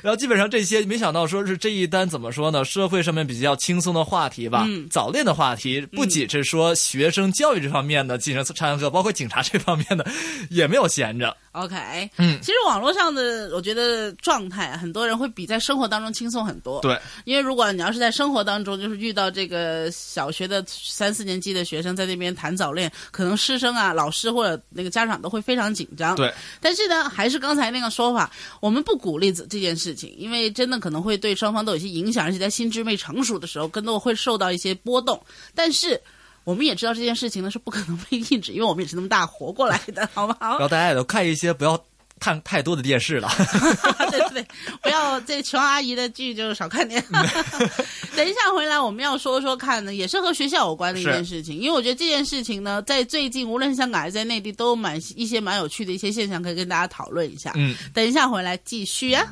然后基本上这些，没想到说是这一单怎么说呢？社会上面比较轻松的话题吧，嗯早恋的话题，不仅是说学生教育这方面的进行掺和，包括警察这方面的也没有闲着。OK，嗯其实网络上的我觉得状态，很多人会比在生活当中轻松很多。对，因为如果你要是在生活当中，就是遇到这个小学的三四年级的学生在那边谈早恋，可能师生啊、老师或者那个家长都会非常紧张。对，但是呢，还是刚才那个说法，我们不鼓励这这件事情，因为真的可能会对双方都有些影响，而且在心智未成熟的时候，更多会受到一些波动。但是。我们也知道这件事情呢是不可能被禁止，因为我们也是那么大活过来的，好不好然？后大家也都看一些不要看太多的电视了。对对对，不要这琼阿姨的剧就少看点。等一下回来，我们要说说看呢，也是和学校有关的一件事情，因为我觉得这件事情呢，在最近无论是香港还是在内地，都有蛮一些蛮有趣的一些现象可以跟大家讨论一下。嗯，等一下回来继续啊。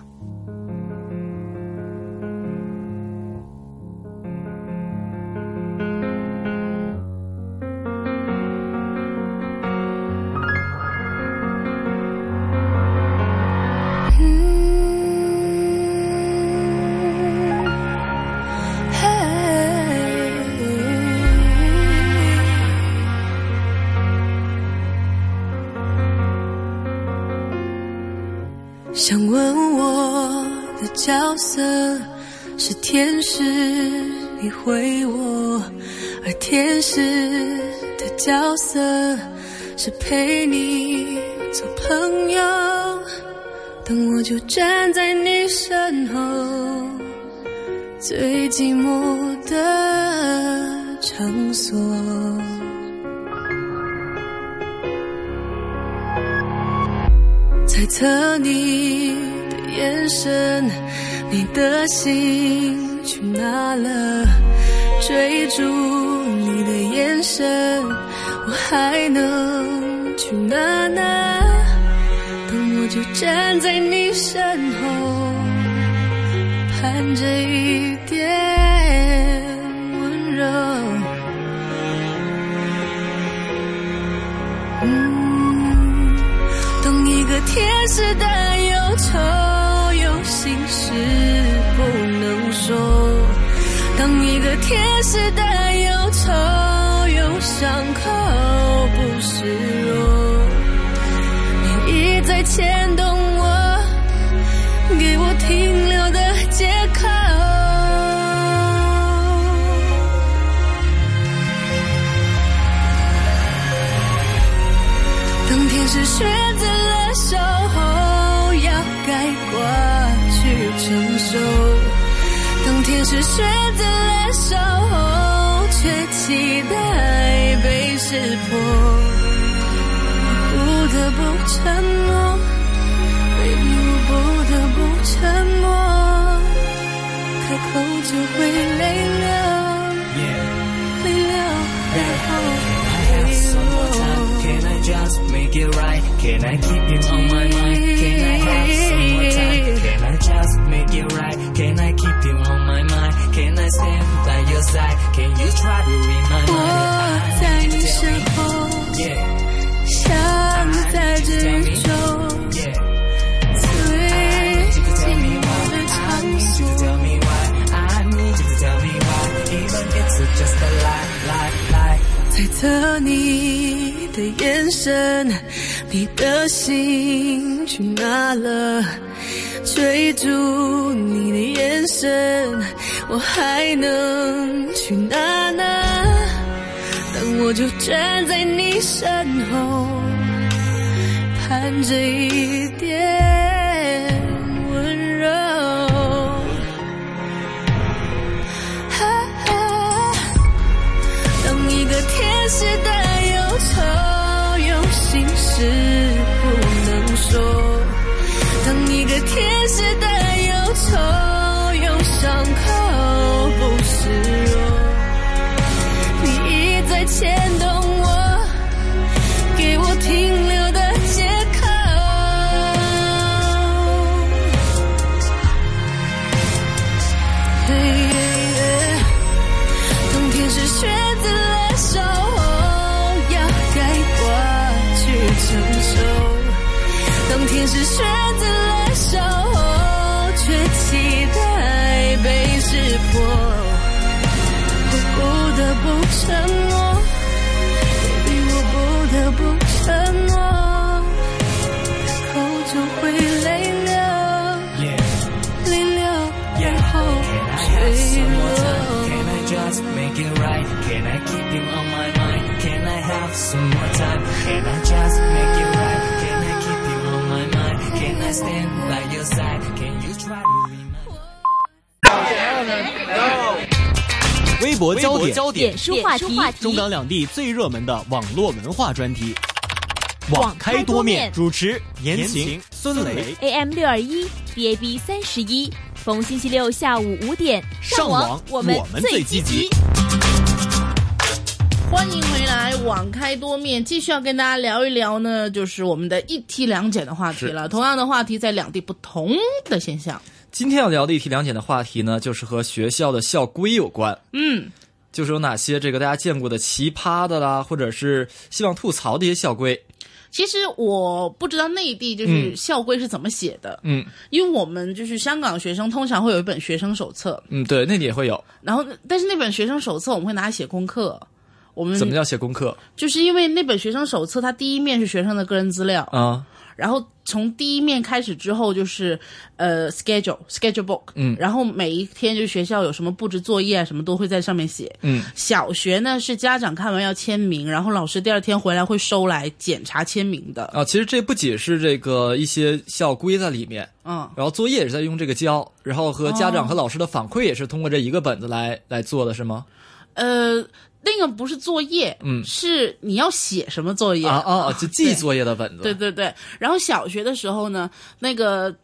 角色是天使，你回我；而天使的角色是陪你做朋友。等我就站在你身后，最寂寞的场所。猜测你眼神，你的心去哪了？追逐你的眼神，我还能去哪呢？等我就站在你身后，盼着一点温柔。嗯，等一个天使的忧愁说，当一个天使的忧愁有伤口不示弱，你一再牵动我，给我听当天使选择了守候，却期待被识破。我不得不沉默，baby，我不得不沉默，开口就会泪流，泪流，然后。make it right? Can I keep you on my mind? Can I have some more time? Can I just make it right? Can I keep you on my mind? Can 我在你身后像在这宇宙 yeah 追逐你的眼神你的心去哪了追逐你的眼神我还能去哪呢？但我就站在你身后，盼着一点温柔。哈哈当一个天使的一微博焦点，焦点书话题，中港两地最热门的网络文化专题，网开多面。主持：言情、孙雷。AM 六二一，DAB 三十一，逢星期六下午五点上网我们我们最积极。欢迎回来，网开多面，继续要跟大家聊一聊呢，就是我们的一体两检的话题了。同样的话题，在两地不同的现象。今天要聊的一题两检的话题呢，就是和学校的校规有关。嗯，就是有哪些这个大家见过的奇葩的啦，或者是希望吐槽的一些校规。其实我不知道内地就是校规是怎么写的，嗯因为我们就是香港学生，通常会有一本学生手册，嗯，对，内地也会有。然后但是那本学生手册我们会拿来写功课。我们怎么叫写功课就是因为那本学生手册，它第一面是学生的个人资料，啊？然后从第一面开始之后就是呃 schedule schedule book，嗯然后每一天就学校有什么布置作业啊，什么都会在上面写。嗯，小学呢是家长看完要签名，然后老师第二天回来会收来检查签名的。啊，其实这不仅是这个一些校规在里面，嗯，然后作业也是在用这个交，然后和家长和老师的反馈也是通过这一个本子来来做的，是吗？呃，那个不是作业，嗯是你要写什么作业啊啊啊！就记作业的本子。对对对，然后小学的时候呢，那个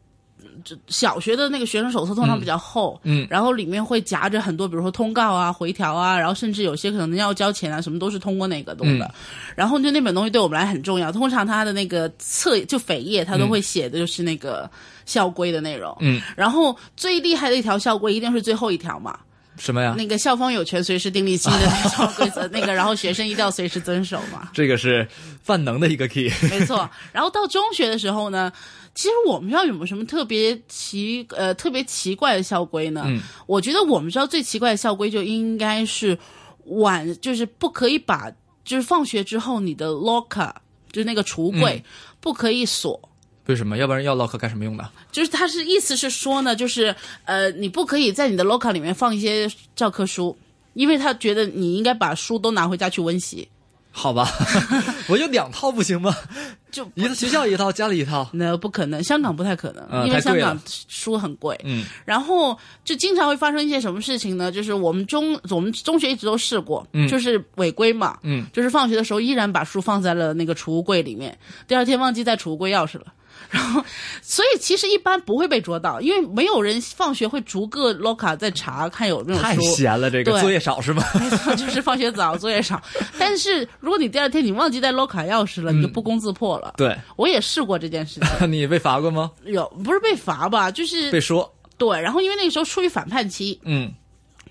就小学的那个学生手册通常比较厚，嗯然后里面会夹着很多，比如说通告啊、回条啊，然后甚至有些可能要交钱啊，什么都是通过那个弄的。嗯然后就那本东西对我们来很重要，通常他的那个册就扉页，他都会写的就是那个校规的内容。嗯，然后最厉害的一条校规一定是最后一条嘛，什么呀？那个校方有权随时订立新的那种规则，那个然后学生一定要随时遵守嘛。这个是万能的一个 key。没错。然后到中学的时候呢，其实我们学校有没有什么特别奇呃特别奇怪的校规呢？嗯我觉得我们学校最奇怪的校规就应该是晚，就是不可以把就是放学之后你的 locker 就是那个橱柜、不可以锁。为什么？要不然要唠嗑干什么用的？就是他是意思是说呢，就是呃，你不可以在你的 locker 里面放一些教科书，因为他觉得你应该把书都拿回家去温习。好吧，我有两套不行吗？就一个学校一套，家里一套。那不可能，香港不太可能，啊因为香港书很贵。嗯然后就经常会发生一些什么事情呢？就是我们中我们中学一直都试过，嗯就是违规嘛，嗯，就是放学的时候依然把书放在了那个储物柜里面，第二天忘记带储物柜钥匙了。然后，所以其实一般不会被捉到，因为没有人放学会逐个 locker 在查看有没有太。闲了，这个作业少是吧？没错，就是放学早，作业少。但是如果你第二天你忘记带 locker 钥匙了，你就不攻自破了。对，我也试过这件事情，你被罚过吗？有不是被罚吧？就是被说，对，然后因为那个时候处于反叛期，嗯，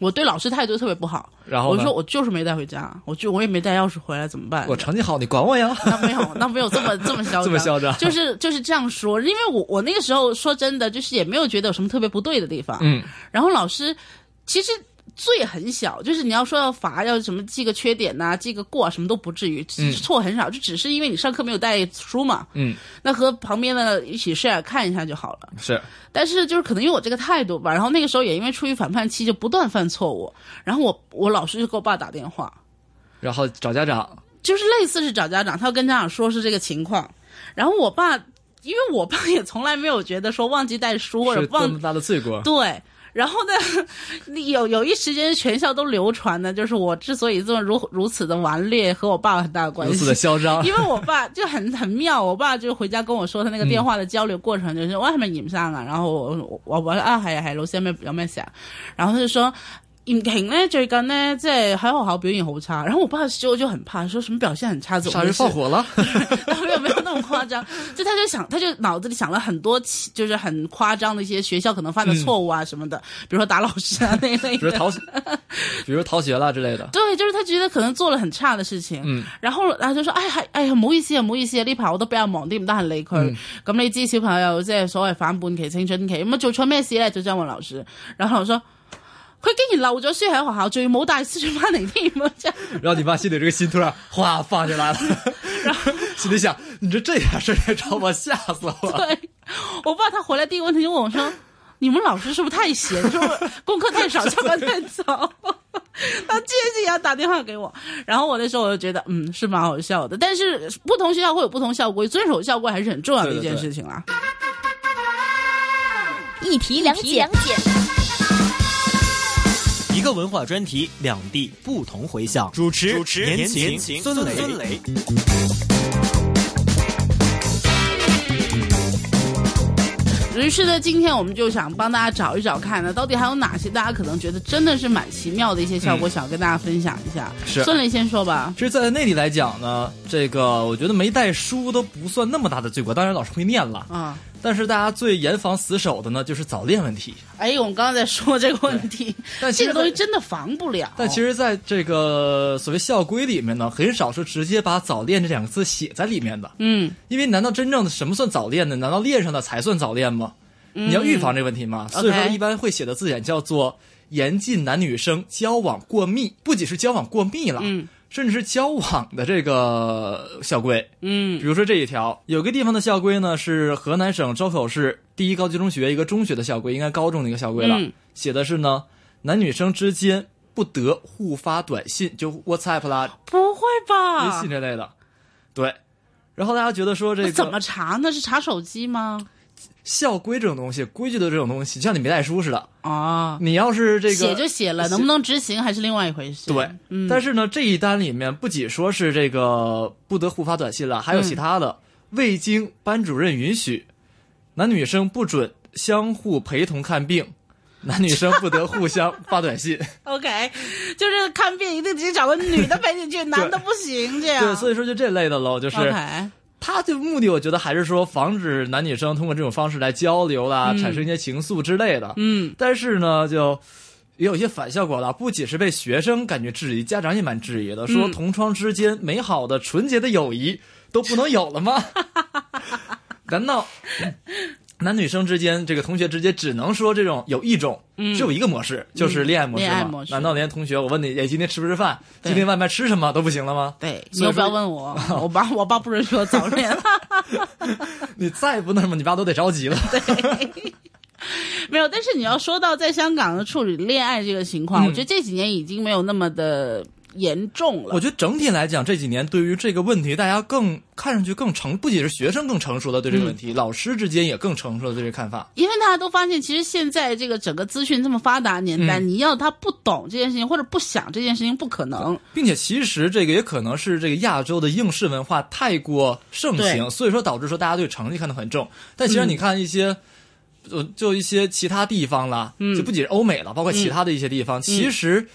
我对老师态度特别不好。然后呢我说我就是没带回家，我就我也没带钥匙回来，怎么办？我成绩好，你管我呀？那没有，那没有这么这么嚣张，这么嚣张就是就是这样说。因为我我那个时候说真的，就是也没有觉得有什么特别不对的地方。嗯，然后老师其实罪很小，就是你要说要罚，要什么记个缺点呐、记个过啊，什么都不至于，嗯错很少，就只是因为你上课没有带书嘛。嗯，那和旁边的一起 share 看一下就好了。是，但是就是可能因为我这个态度吧，然后那个时候也因为处于反叛期，就不断犯错误。然后我我老师就给我爸打电话，然后找家长，就是类似是找家长，他要跟家长说是这个情况，然后我爸，因为我爸也从来没有觉得说忘记带书或者忘记这么大的罪过。对。然后呢，有有一时间全校都流传的，就是我之所以这么如如此的顽劣，和我爸有很大的关系。如此的嚣张，因为我爸就很很妙，我爸就回家跟我说他那个电话的交流过程，就是我係咪嚴生啊？然后我我我说啊还还楼下面有没有咩事啊？然后他就說嚴婷咧最近呢即係喺學校表現好差，然後我爸就就很怕，說什麼表現很差，怎麼回事杀人放？火了。没有没有那么夸张，就他就想，他就脑子里想了很多，就是很夸张的一些学校可能犯的错误啊什么的，比如说打老师啊那一类的。比如逃，比如逃学啦之类的。对，就是他覺得可能做了很差的事情，嗯然後然後就說：哎係，哎呀，唔好意思啊，唔好意思啊，呢排我都比較忙啲，唔得閒理佢。嗯咁、你知小朋友即係所謂反叛期、青春期，咁啊做錯咩事咧？就這樣問老師，然後我說：佢竟然漏咗書喺學校，仲要冇帶書翻嚟添啊！真係然后你爸心里这个心突然哗放下来了，心里想：你这这点事儿也找我，吓死我了。对，我爸他回来第一个问题就问我说：“你们老师是不是太闲？是不是功课太少，下班太早？” 他接着要打电话给我，然后我那时候我就觉得，嗯，是蛮好笑的。但是不同学校会有不同校规，遵守校规还是很重要的一件事情啦。一题两解。一个文化专题，两地不同回响。主持主持言言情情孙雷。孙雷于是呢，今天我们就想帮大家找一找看呢，到底还有哪些大家可能觉得真的是蛮奇妙的一些效果，想跟大家分享一下。是孙雷先说吧。其实，在内地来讲呢，这个我觉得没带书都不算那么大的罪过，当然老师会念了。啊、但是大家最严防死守的呢，就是早恋问题。哎，我们刚才在说这个问题，但这个东西真的防不了。但其实，在这个所谓校规里面呢，很少是直接把早恋这两个字写在里面的。嗯，因为难道真正的什么算早恋呢？难道恋上的才算早恋吗？你要预防这个问题吗，所以说一般会写的字眼叫做严禁男女生交往过密，不仅是交往过密了，嗯甚至是交往的这个校规。嗯比如说这一条，有个地方的校规呢是河南省周口市第一高级中学一个中学的校规，应该高中的一个校规了，嗯写的是呢男女生之间不得互发短信，就 WhatsApp 啦、不会吧？微信这类的，对。然后大家觉得说这个怎么查呢？是查手机吗？校规这种东西，规矩的这种东西，就像你没带书似的。啊，你要是这个写就写了，能不能执行还是另外一回事。对，嗯，但是呢，这一单里面不仅说是这个不得互发短信了，还有其他的，未经班主任允许，男女生不准相互陪同看病，男女生不得互相发短信。OK，就是看病一定得找个女的陪你去，男的不行这样。对，所以说就这类的喽，就是。他的目的，我觉得还是说防止男女生通过这种方式来交流啦，嗯产生一些情愫之类的。嗯，但是呢，就也有一些反效果了，不仅是被学生感觉质疑，家长也蛮质疑的，说嗯同窗之间美好的、纯洁的友谊都不能有了吗？难道？男女生之间，这个同学之间只能说这种有一种，只有一个模式，就是恋爱模式嘛？嗯模式难道连同学我问你，哎，今天吃不吃饭？今天外卖吃什么都不行了吗？对，你又不要问我，我爸我爸不允许我早恋。你再不那什么，你爸都得着急了。对没有，但是你要说到在香港的处理恋爱这个情况，嗯我觉得这几年已经没有那么的严重了。我觉得整体来讲，这几年对于这个问题，大家更看上去更成，不仅是学生更成熟的对这个问题，老师之间也更成熟的对这个看法。因为大家都发现，其实现在这个整个资讯这么发达年代，嗯你要他不懂这件事情或者不想这件事情，不可能。并且其实这个也可能是这个亚洲的应试文化太过盛行，所以说导致说大家对成绩看得很重。但其实你看一些，呃，就一些其他地方啦，嗯就不仅是欧美了，包括其他的一些地方，其实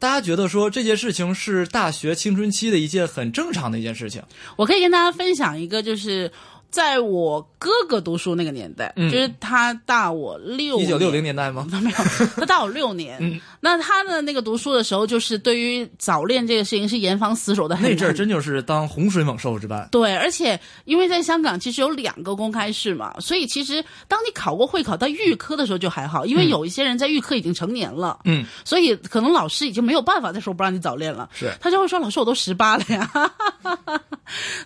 大家觉得说这件事情是大学青春期的一件很正常的一件事情。我可以跟大家分享一个，就是在我哥哥读书那个年代，嗯就是他大我六一九六零年。代吗？没有，他大我六年。嗯那他的那个读书的时候，就是对于早恋这个事情是严防死守的那阵儿真就是当洪水猛兽之般。对，而且因为在香港其实有两个公开试嘛，所以其实当你考过会考到预科的时候就还好，因为有一些人在预科已经成年了，嗯，所以可能老师已经没有办法再说不让你早恋了，是他就会说老师我都十八了呀，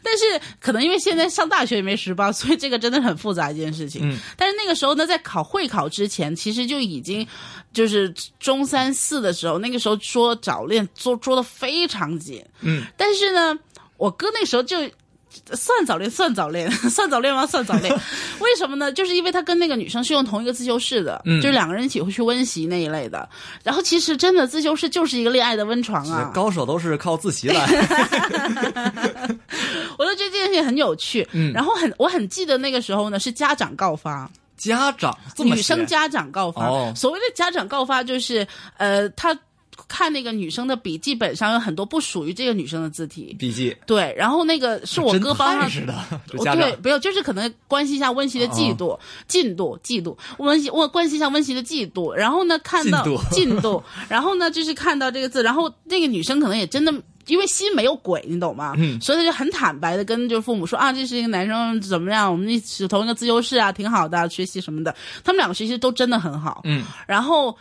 但是可能因为现在上大学也没十八，所以这个真的很复杂一件事情。嗯，但是那个时候呢，在考会考之前，其实就已经就是中三四的时候，那个时候说早恋捉捉的非常紧，嗯，但是呢，我哥那时候就。算早恋，算早恋，算早恋吗？算早恋。为什么呢？就是因为他跟那个女生是用同一个自修室的，嗯就是两个人一起会去温习那一类的。然后其实真的自修室就是一个恋爱的温床啊。高手都是靠自习来。我就觉得这件事情很有趣。嗯然后很我很记得那个时候呢是家长告发，家长女生家长告发。哦所谓的家长告发就是呃他。看那个女生的笔记本上有很多不属于这个女生的字体，笔记，对，然后那个是我 哥帮他侦探似的，对，没有，就是可能关心一下温习的进度、进度、进度，温习我关心一下温习的进度，然后呢看到进度。进度，然后呢就是看到这个字，然后那个女生可能也真的。因为心没有鬼，你懂吗？嗯。所以他就很坦白的跟就是父母说啊，这是一个男生怎么样，我们一起同一个自修室啊，挺好的，学习什么的。他们两个学习都真的很好。嗯，然后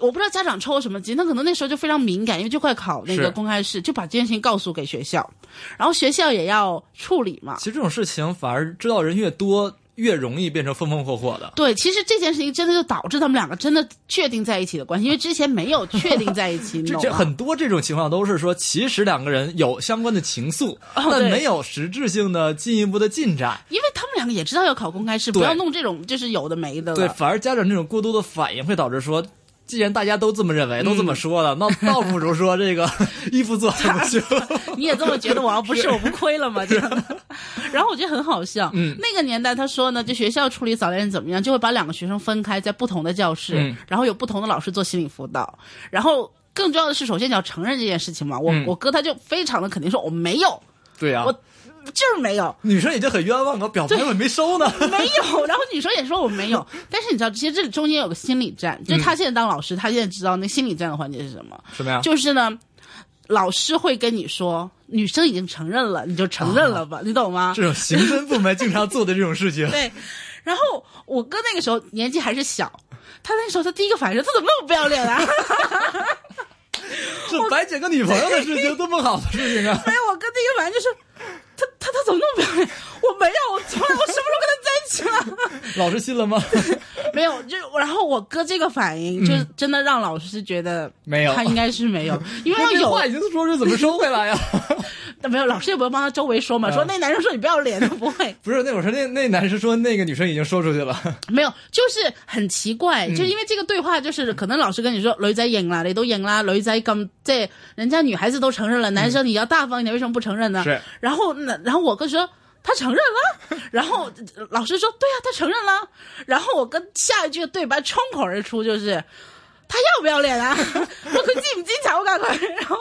我不知道家长抽什么筋，他可能那时候就非常敏感，因为就快考那个公开试，就把这件事情告诉给学校，然后学校也要处理嘛。其实这种事情反而知道人越多，越容易变成风风火火的。对，其实这件事情真的就导致他们两个真的确定在一起的关系，因为之前没有确定在一起，你这这？很多这种情况都是说，其实两个人有相关的情愫，哦但没有实质性的进一步的进展。因为他们两个也知道要考公开试，不要弄这种就是有的没的。对，反而家长这种过度的反应会导致说，既然大家都这么认为，都这么说了，那 倒不如说这个 衣服做还不休。你也这么觉得？我要不是我不亏了吗？这样的。然后我觉得很好笑。嗯那个年代他说呢，就学校处理早恋怎么样，就会把两个学生分开在不同的教室，嗯然后有不同的老师做心理辅导，然后。更重要的是，首先你要承认这件事情嘛。我、嗯我哥他就非常的肯定说我没有，对呀、我就是没有，女生已经很冤枉了，表白我也没收呢。没有。然后女生也说我没有，但是你知道，其实这里中间有个心理战，就是他现在当老师，他现在知道那心理战的环节是什么。什么呀？就是呢，老师会跟你说，女生已经承认了，你就承认了吧，你懂吗？这种刑侦部门经常做的这种事情，对。然后我哥那个时候年纪还是小，他那时候他第一个反应是，他怎么那么不要脸啊？这白捡个女朋友的事情多么好的事情啊！没有，我哥第一个反应就是，他怎么那么漂亮？我没有，我从来我什么时候跟他在一起了？老师信了吗？没有，就然后我哥这个反应，就是真的让老师觉得没有他应该是没有，因为要有这话已经说出，怎么收回来呀？没有，老师也不会帮他周围说嘛，说那男生说你不要脸，他不会。不是，那会儿说那那男生说那个女生已经说出去了，没有，就是很奇怪，就因为这个对话，就是可能老师跟你说雷仔認啦，你都認啦，女仔咁即係人家女孩子都承认了，男生你要大方一点，为什么不承认呢？是，然后那然后我哥说。他承认了，然後呃老师说对啊，他承认了。”然后我跟下一句的对白冲口而出，就是他要不要脸啊？我佢知唔知醜㗎佢？然後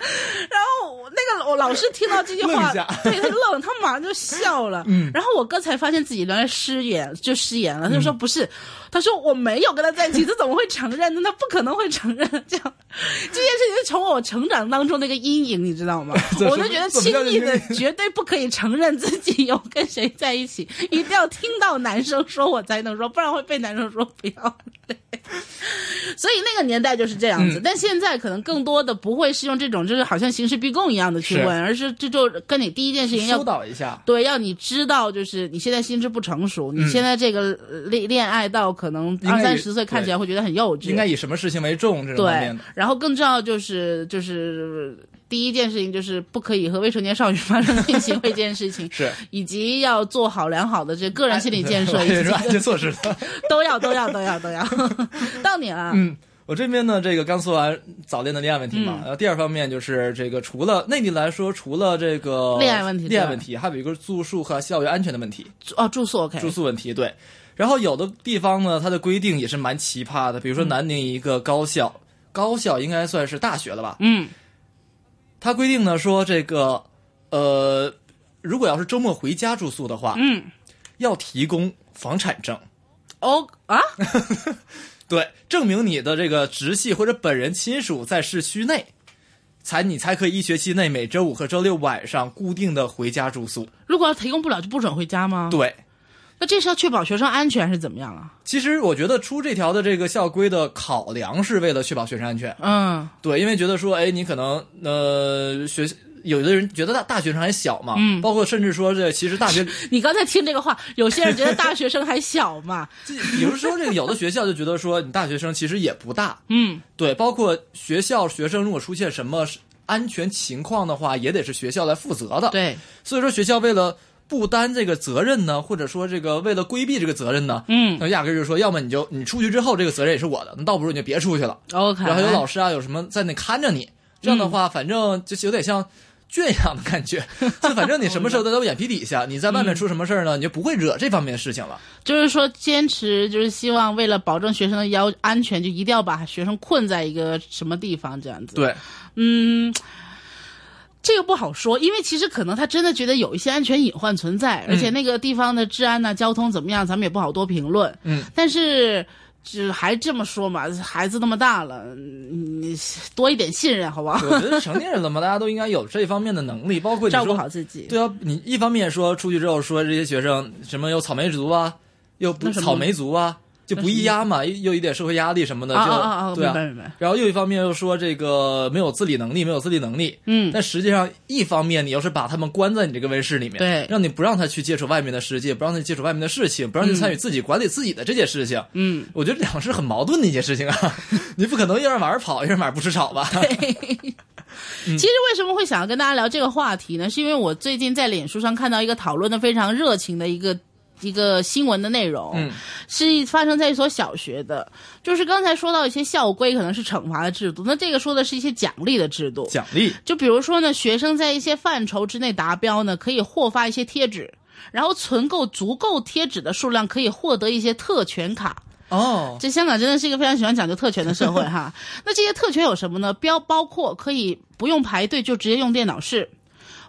然后我那个我老师听到这句話愣一下，對他愣，他马上就笑了。嗯然后我哥才发现自己原来失言，就失言了。他就說不是，他说我没有跟他在一起，他怎么会承认呢？他不可能会承认。这样 这件事情是從我成长当中那个阴影，你知道吗？我就觉得怎麼叫輕易的绝对不可以承认自己有跟谁在一起，一定要听到男生说我才能说，不然会被男生说不要臉。所以那个年代就是这样子，但现在可能更多的不会是用这种，就是好像刑事逼供一样的去是。问，而是这就跟你第一件事情要疏导一下。对，要你知道，就是你现在心智不成熟，你现在这个呃恋恋爱到可能二三十岁看起来会觉得很幼稚，应该以什么事情为重这种对。，然后更重要就是就是第一件事情就是不可以和未成年少女发生性行为这件事情，是。以及要做好良好的这个人心理建设，以及对 是安全措施的。都要都要都要都要。到你了，嗯，我这边呢，这个刚说完早恋的恋爱问题嘛，嗯。然后第二方面就是这个，除了内地来说，除了这个恋爱问题恋爱问题，还有一个住宿和校园安全的问题，哦，住宿 OK，住宿问题对。然后有的地方呢，它的规定也是蛮奇葩的，比如说南宁一个高校，高校应该算是大学了吧？嗯，它规定呢说这个，呃，如果要是周末回家住宿的话，嗯，要提供房产证。哦啊，对，证明你的这个直系或者本人亲属在市区内，才你才可以一学期内每周五和周六晚上固定的回家住宿。如果要提供不了就不准回家吗？，对，那这是要确保学生安全还是怎么样啊？其实我觉得出这条的这个校规的考量是为了确保学生安全。嗯对，因为觉得说，哎，你可能呃学。有的人觉得大大学生还小嘛，嗯包括甚至说这其实大学，你刚才听这个话，有些人觉得大学生还小嘛，这比如说这个有的学校就觉得说你大学生其实也不大，嗯，对，包括学校学生如果出现什么安全情况的话，也得是学校来负责的。，对，所以说学校为了不担这个责任呢，或者说这个为了规避这个责任呢，嗯那压根儿就说，要么你就你出去之后这个责任也是我的，那倒不如你就别出去了。，OK，然后有老师啊，有什么在那看着你，这样的话，反正就是有点像。圈养的感觉，就反正你什么时候都在我眼皮底下，你在外面出什么事儿呢，你就不会惹这方面的事情了。就是说坚持，就是希望为了保证学生的要安全，就一定要把学生困在一个什么地方这样子。，对，嗯。这个不好说，因为其实可能他真的觉得有一些安全隐患存在，而且那个地方的治安呐、交通怎么样，咱们也不好多评论。嗯，但是就还这么说嘛，孩子那么大了，你多一点信任好不好？我觉得成年人了嘛，大家都应该有这方面的能力，包括你照顾好自己。对啊，你一方面说出去之后说这些学生什么有草莓族啊，又不那什么草莓族啊，就不易压嘛，又又有一点社会压力什么的，就啊啊啊啊！对。然后又一方面又说这个没有自理能力，没有自理能力。嗯，但实际上，一方面你要是把他们关在你这个温室里面，对让你不让他去接触外面的世界，不让他接触外面的事情，不让他参与自己管理自己的这件事情，嗯，我觉得两个是很矛盾的一件事情啊。你不可能一人晚上跑，一人晚上不吃草吧？其实为什么会想要跟大家聊这个话题呢？是因为我最近在脸书上看到一个讨论的非常热情的一个一个新闻的内容，嗯是发生在一所小学的。就是刚才说到一些校规可能是惩罚的制度，那这个说的是一些奖励的制度。奖励就比如说呢，学生在一些范畴之内达标呢，可以获发一些贴纸，然后存够足够贴纸的数量，可以获得一些特权卡。哦，这香港真的是一个非常喜欢讲究特权的社会哈。那这些特权有什么呢？标包括可以不用排队就直接用电脑试。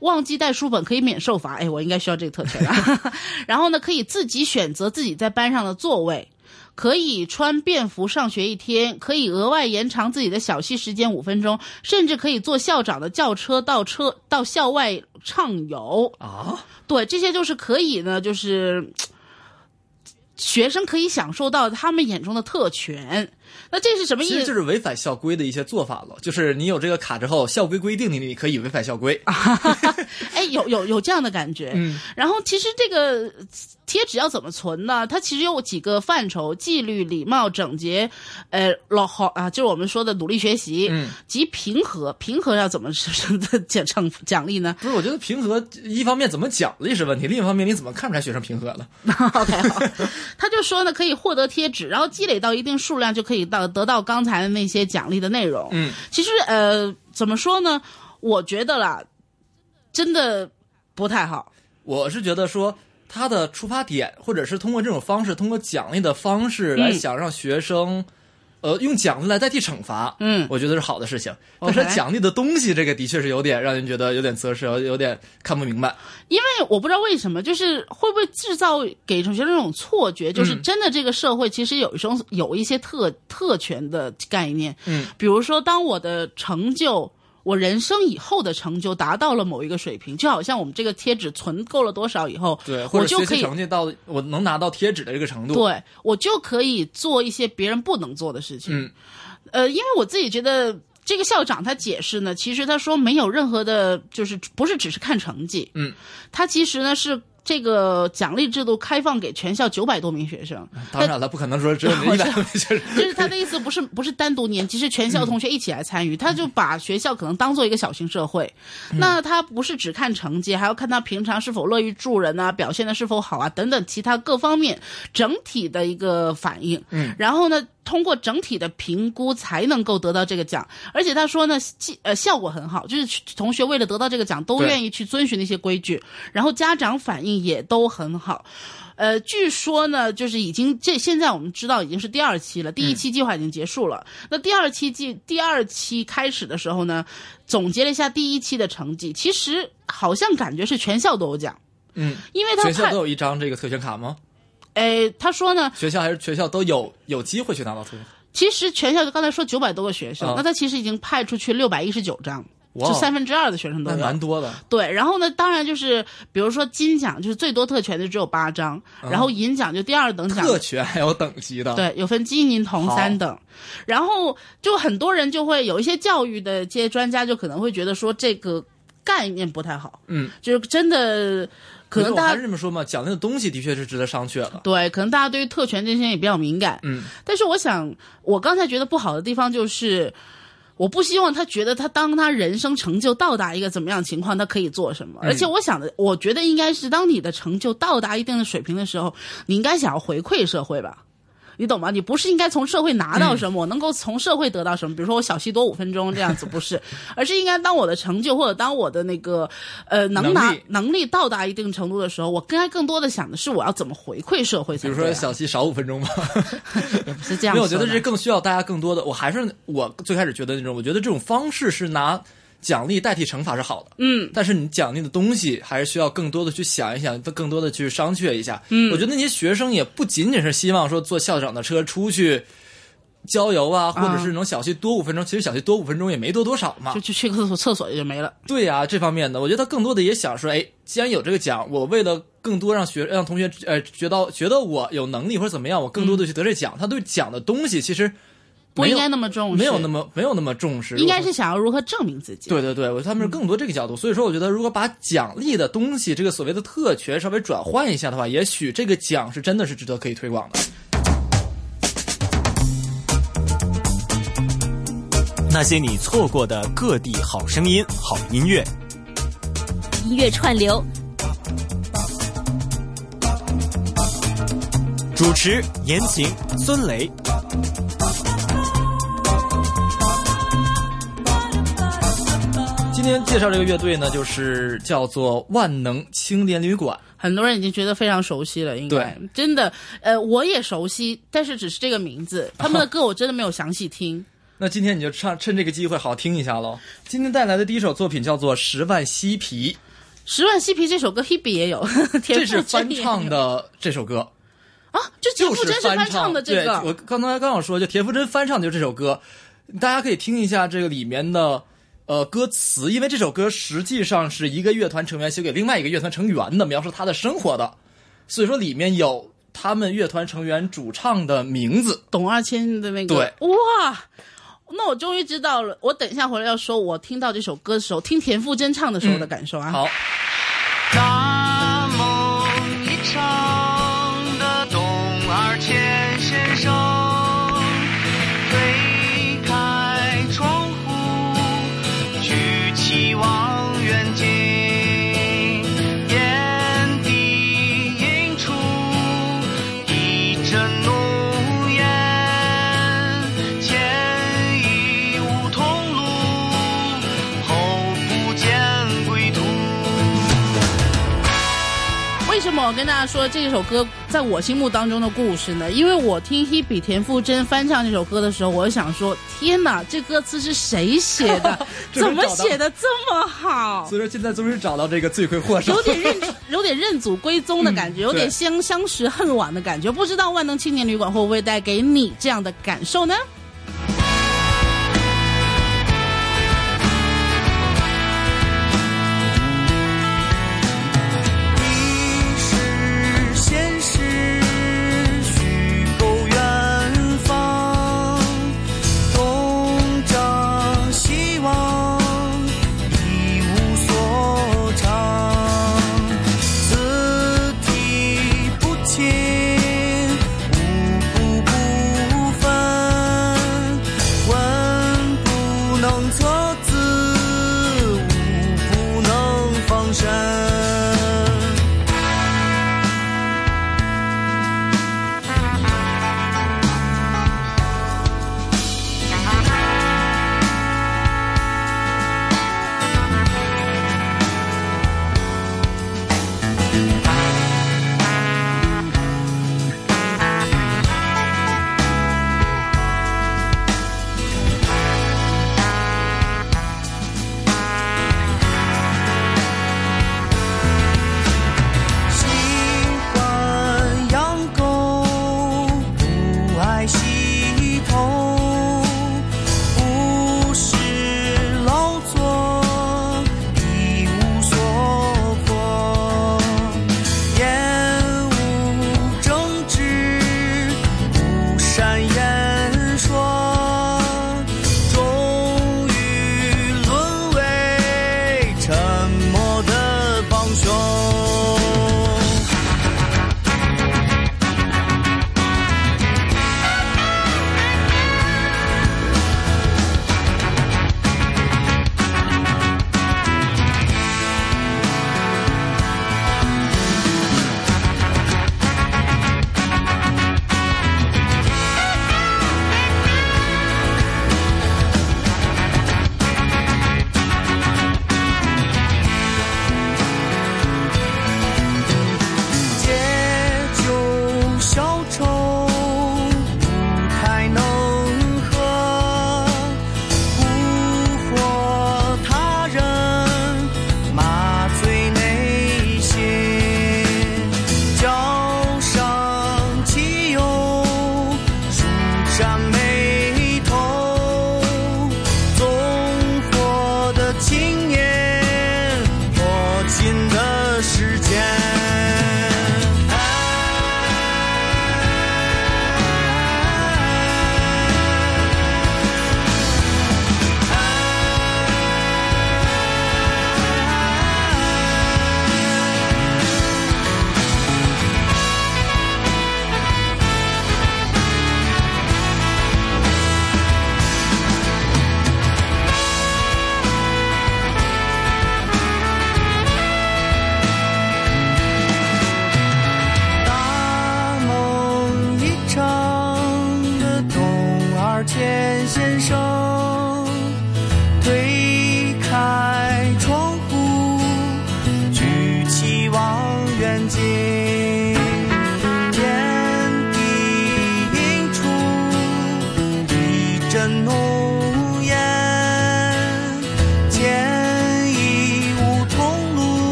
忘记带书本可以免受罚，哎，我应该需要这个特权啊。然后呢，可以自己选择自己在班上的座位，可以穿便服上学一天，可以额外延长自己的小息时间五分钟，甚至可以坐校长的轿车到车到校外畅游。啊，对，这些就是可以呢，就是学生可以享受到他们眼中的特权。那这是什么意思？其实就是违反校规的一些做法了。就是你有这个卡之后，校规规定你你可以违反校规。哎，有有有这样的感觉。嗯，然后其实这个贴纸要怎么存呢？它其实有几个范畴：纪律、礼貌、整洁，呃，老好啊，就是我们说的努力学习，嗯，及平和。平和要怎么奖奖奖励呢不是，我觉得平和一方面怎么奖励是问题，另一方面你怎么看出来学生平和了？？OK，好，他就说呢，可以获得贴纸，然后积累到一定数量就可以到得到刚才的那些奖励的内容。嗯，其实呃，怎么说呢？我觉得啦，真的不太好。我是觉得说他的出发点，或者是通过这种方式，通过奖励的方式来嗯想让学生。呃，用奖励来代替惩罚，嗯我觉得是好的事情。但是奖励的东西，这个的确是有点让人觉得有点择舌，有有点看不明白。因为我不知道为什么，就是会不会制造给同学那种错觉，就是嗯真的这个社会其实有一种有一些特特权的概念，嗯，比如说当我的成就。我人生以后的成就达到了某一个水平，就好像我们这个贴纸存够了多少以后，对，或者学习我就可以成绩到我能拿到贴纸的这个程度。，对我就可以做一些别人不能做的事情。嗯，呃，因为我自己觉得这个校长他解释呢，其实他说没有任何的，就是不是只是看成绩，嗯，他其实呢是。这个奖励制度开放给全校九百多名学生，当然了，不可能说只有你一百 多名学生。就是他的意思，不是不是单独年级，是全校同学一起来参与。他就把学校可能当做一个小型社会，那他不是只看成绩，还要看他平常是否乐于助人啊，表现的是否好啊，等等其他各方面整体的一个反应。嗯，然后呢，通过整体的评估才能够得到这个奖。而且他说呢，既呃效果很好，就是同学为了得到这个奖，都愿意去遵循那些规矩，然后家长反应也都很好。呃，据说呢，就是已经这现在我们知道已经是第二期了，第一期计划已经结束了。那第二期计第二期开始的时候呢，总结了一下第一期的成绩，其实好像感觉是全校都有奖，嗯，因为他全校都有一张这个特权卡吗？诶，他说呢，学校还是学校都有有机会去拿到特权？其实全校就刚才说九百多个学生，啊那他其实已经派出去六百一十九张。就三分之二的学生都有，蛮多的。对，然后呢，当然就是比如说金奖，就是最多特权的只有八张，然后银奖就第二等奖，特权还有等级的。，对，有分金银铜三等，然后就很多人就会有一些教育的这些专家就可能会觉得说这个概念不太好，嗯，就是真的可能还大家是这么说嘛，讲那个东西的确是值得商榷了。对，可能大家对于特权这些也比较敏感，嗯，但是我想，我刚才觉得不好的地方就是。我不希望他觉得他当他人生成就到达一个怎么样情况，他可以做什么。而且我想的，我觉得应该是当你的成就到达一定的水平的时候，你应该想要回馈社会吧。你懂吗？你不是应该从社会拿到什么，我能够从社会得到什么？比如说我小息多五分钟这样子，不是，而是应该当我的成就或者当我的那个呃能拿能力到达一定程度的时候，我应该更多的想的是我要怎么回馈社会比。如说小息少五分钟吧，也 不是这样因为我，觉得这更需要大家更多的。我还是我最开始觉得那种，我觉得这种方式是拿奖励代替惩罚是好的。嗯，但是你奖励的东西还是需要更多的去想一想，更多的去商榷一下。嗯，我觉得那些学生也不仅仅是希望说坐校长的车出去郊游啊，或者是能小息多五分钟。其实小息多五分钟也没多多少嘛就。去去个厕所，厕所也就没了。对呀、这方面的，我觉得他更多的也想说，哎，既然有这个奖，我为了更多让学让同学呃觉得觉得我有能力或者怎么样，我更多的去得这奖。他对奖的东西其实不应该那么重视，没有那么没有那么重视，应该是想要如何证明自己。对对对，我觉得他们是更多这个角度，所以说我觉得如果把奖励的东西，这个所谓的特权稍微转换一下的话，也许这个奖是真的是值得可以推广的。那些你错过的各地好声音、好音乐，音乐串流，主持言情孙雷。今天介绍这个乐队呢，就是叫做万能青年旅馆。很多人已经觉得非常熟悉了，应该对真的，呃，我也熟悉，但是只是这个名字，他们的歌我真的没有详细听。那今天你就唱趁这个机会好好听一下喽。今天带来的第一首作品叫做《十万嬉皮》，十万嬉皮这首歌 Hebe 也有，这是翻甄唱的这首歌。啊，就田就馥甄是翻唱的这对，个，我刚才刚想说，就田馥甄翻唱的就这首歌，大家可以听一下这个里面的呃歌词，因为这首歌实际上是一个乐团成员写给另外一个乐团成员的，描述他的生活的，所以说里面有他们乐团成员主唱的名字。董二千的那个，对，哇。那我终于知道了，我等一下回来要说，我听到这首歌的时候，听田馥甄唱的时候的感受啊。好，跟大家说这首歌在我心目当中的故事呢？因为我听 Hebe 田馥甄翻唱这首歌的时候，我就想说：天哪，这歌词是谁写的？怎么写的这么好？所以说现在终于找到这个罪魁祸首，有点认 有点认祖归宗的感觉，有点相相识恨晚的感觉。不知道万能青年旅馆会不会带给你这样的感受呢？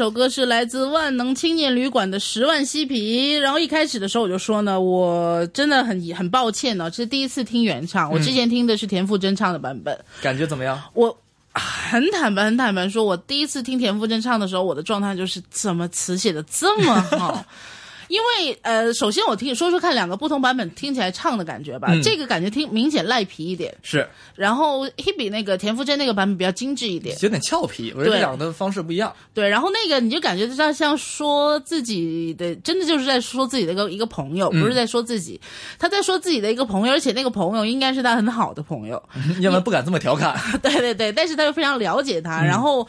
首歌是来自万能青年旅馆的《十万嬉皮》，然后一开始的时候我就说呢，我真的很很抱歉呢，这是第一次听原唱，我之前听的是田馥甄唱的版本，感觉怎么样？我很坦白、很坦白说，我第一次听田馥甄唱的时候，我的状态就是怎么词写的这么好。因为呃，首先我听说说看两个不同版本听起来唱的感觉吧，嗯。这个感觉听明显赖皮一点，是。然后 Hebe 那个田馥甄那个版本比较精致一点，有点俏皮，我觉得对。这两个的方式不一样。对，然后那个你就感觉像像说自己的，真的就是在说自己的一个一个朋友，嗯。不是在说自己，他在说自己的一个朋友，而且那个朋友应该是他很好的朋友，要不然不敢这么调侃。对对对，但是他又非常了解嗯。他，然后。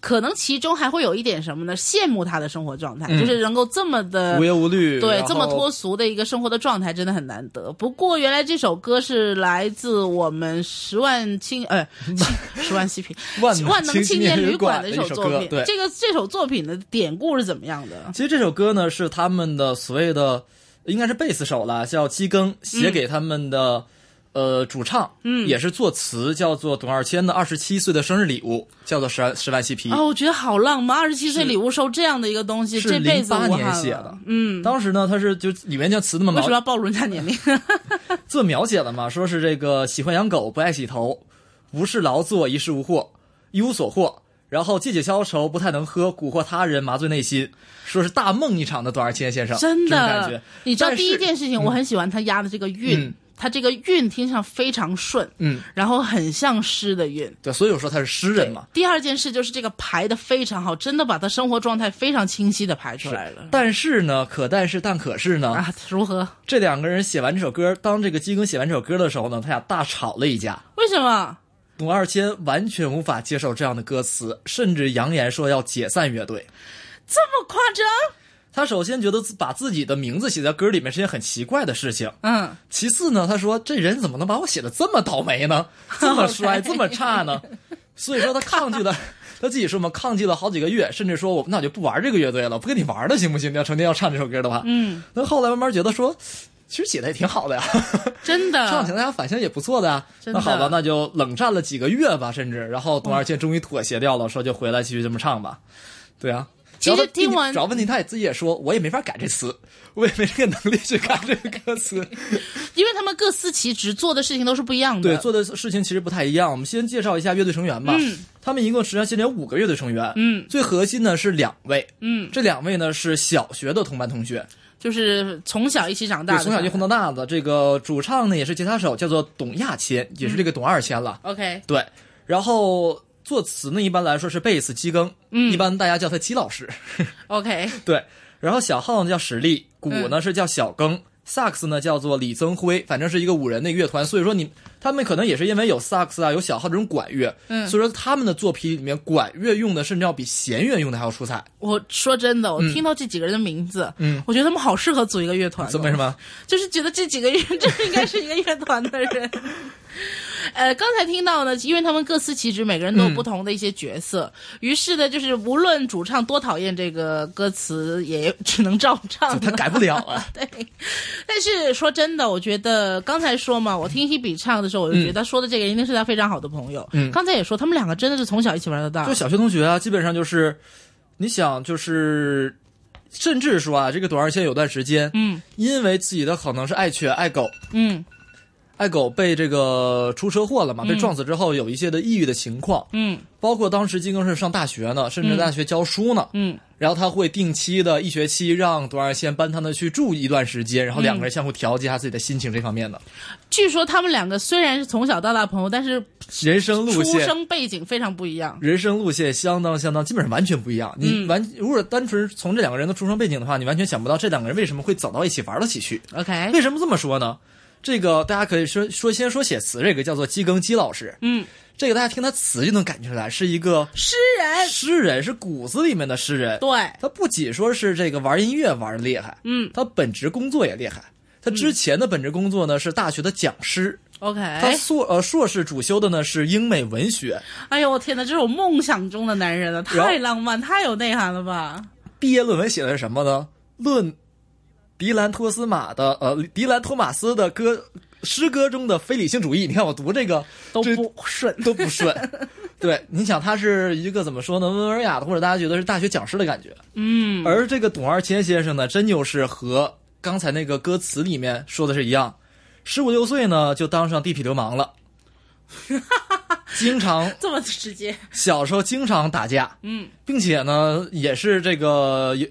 可能其中还会有一点什么呢？羡慕他的生活状态，嗯就是能够这么的无忧无虑，对这么脱俗的一个生活的状态，真的很难得。不过原来这首歌是来自我们十万青呃 十万嬉皮万能万能青年旅馆的一一首作品。对这个这首作品的典故是怎么样的？其实这首歌呢是他们的所谓的应该是贝斯手了，叫基更写给他们的、呃主唱，嗯，也是作词，叫做董二千的二十七岁的生日礼物，叫做十万十万嬉皮。哦，我觉得好浪漫，二十七岁礼物收这样的一个东西，是这辈子08无憾了年写的嗯，当时呢，他是就里面就词那么描为什么要暴露人家年龄？这么描写了嘛，说是这个喜欢养狗，不爱洗头，无事劳作，一事无获，一无所获。然后借酒消愁，不太能喝，蛊惑他人，麻醉内心，说是大梦一场的董二千先生，真的。，你知道第一件事情，我很喜欢他押的这个韵，嗯他这个韵听上非常顺，嗯，然后很像诗的韵。对，所以我说他是诗人嘛。第二件事就是这个排的非常好，真的把他生活状态非常清晰的排出来了。但是呢，可但是但可是呢，啊，如何？这两个人写完这首歌，当这个基庚写完这首歌的时候呢，他俩大吵了一架。为什么？董二千完全无法接受这样的歌词，甚至扬言说要解散乐队。这么夸张？他首先觉得把自己的名字写在歌里面是件很奇怪的事情，嗯，其次呢，他说这人怎么能把我写的这么倒霉呢？这么衰，这么差呢？所以说他抗拒了，他自己说嘛，抗拒了好几个月，甚至说我那我就不玩这个乐队了，不跟你玩了，行不行？你要成天要唱这首歌的话，嗯，那后来慢慢觉得说，其实写的也挺好的呀，真的。唱起来大家反响也不错的呀。的那好吧，那就冷战了几个月吧，甚至然后董二千终于妥协掉了，说就回来继续这么唱吧。对啊，其实听完找问题，他也自己也说，我也没法改这词，我也没这个能力去改这个歌词。因为他们各司其职，做的事情都是不一样的。对，做的事情其实不太一样。我们先介绍一下乐队成员吧。嗯他们一共实际上现在有五个乐队成员。嗯最核心呢是两位，嗯，这两位呢是小学的同班同学，就是从小一起长大，的，从小就混到大的。这个主唱呢也是吉他手，叫做董亚千，也是这个董二千了。OK，对，然后作词呢一般来说是贝斯基庚，嗯一般大家叫他基老师。OK，对，然后小号呢叫史力，鼓嗯呢是叫小庚。萨克斯呢叫做李增辉，反正是一个五人的乐团，所以说你他们可能也是因为有萨克斯啊，有小号这种管乐，嗯所以说他们的作品里面管乐用的甚至要比弦乐用的还要出彩。我说真的，我听到这几个人的名字，嗯我觉得他们好适合组一个乐团、为什么？就是觉得这几个人这应该是一个乐团的人。呃，刚才听到呢，因为他们各司其职，每个人都有不同的一些角色，于是呢，就是无论主唱多讨厌这个歌词，也只能照唱。他改不了啊。对，但是说真的，我觉得刚才说嘛，我听 Hebe 唱的时候，我就觉得他说的这个一定是他非常好的朋友。嗯刚才也说他们两个真的是从小一起玩到大就。小学同学啊，基本上就是，你想就是，甚至说啊，这个董二千有段时间，嗯因为自己的可能是爱犬爱狗，嗯爱狗被这个出车祸了嘛，被撞死之后有一些的抑郁的情况，嗯包括当时金庚是上大学呢，甚至大学教书呢。嗯，然后他会定期的一学期让董二先搬他们去住一段时间，然后两个人相互调节一下自己的心情这方面的、据说他们两个虽然是从小到大朋友，但是人生路出线。生背景非常不一样。人生路线相当相当，基本上完全不一样。你嗯完，如果单纯从这两个人的出生背景的话，你完全想不到这两个人为什么会走到一起玩到一起去。OK，为什么这么说呢？这个大家可以说说先说写词，这个叫做基庚基老师，嗯，这个大家听他词就能感觉出来是一个诗人，诗人，是骨子里面的诗人。对，他不仅说是这个玩音乐玩的厉害，嗯他本职工作也厉害。他之前的本职工作呢是大学的讲师，，OK。他硕呃硕士主修的呢是英美文学。哎呦，我天哪，这是我梦想中的男人了，太浪漫，太有内涵了吧！毕业论文写的是什么呢？论迪兰托斯马的呃迪兰托马斯的歌诗歌中的非理性主义。你看我读这个都不顺。都不顺。对，你想他是一个怎么说呢？温文尔雅的，或者大家觉得是大学讲师的感觉。嗯，而这个董二千先生呢，真就是和刚才那个歌词里面说的是一样，十五六岁呢就当上地痞流氓了，经常这么直接。小时候经常打架，嗯，并且呢也是这个有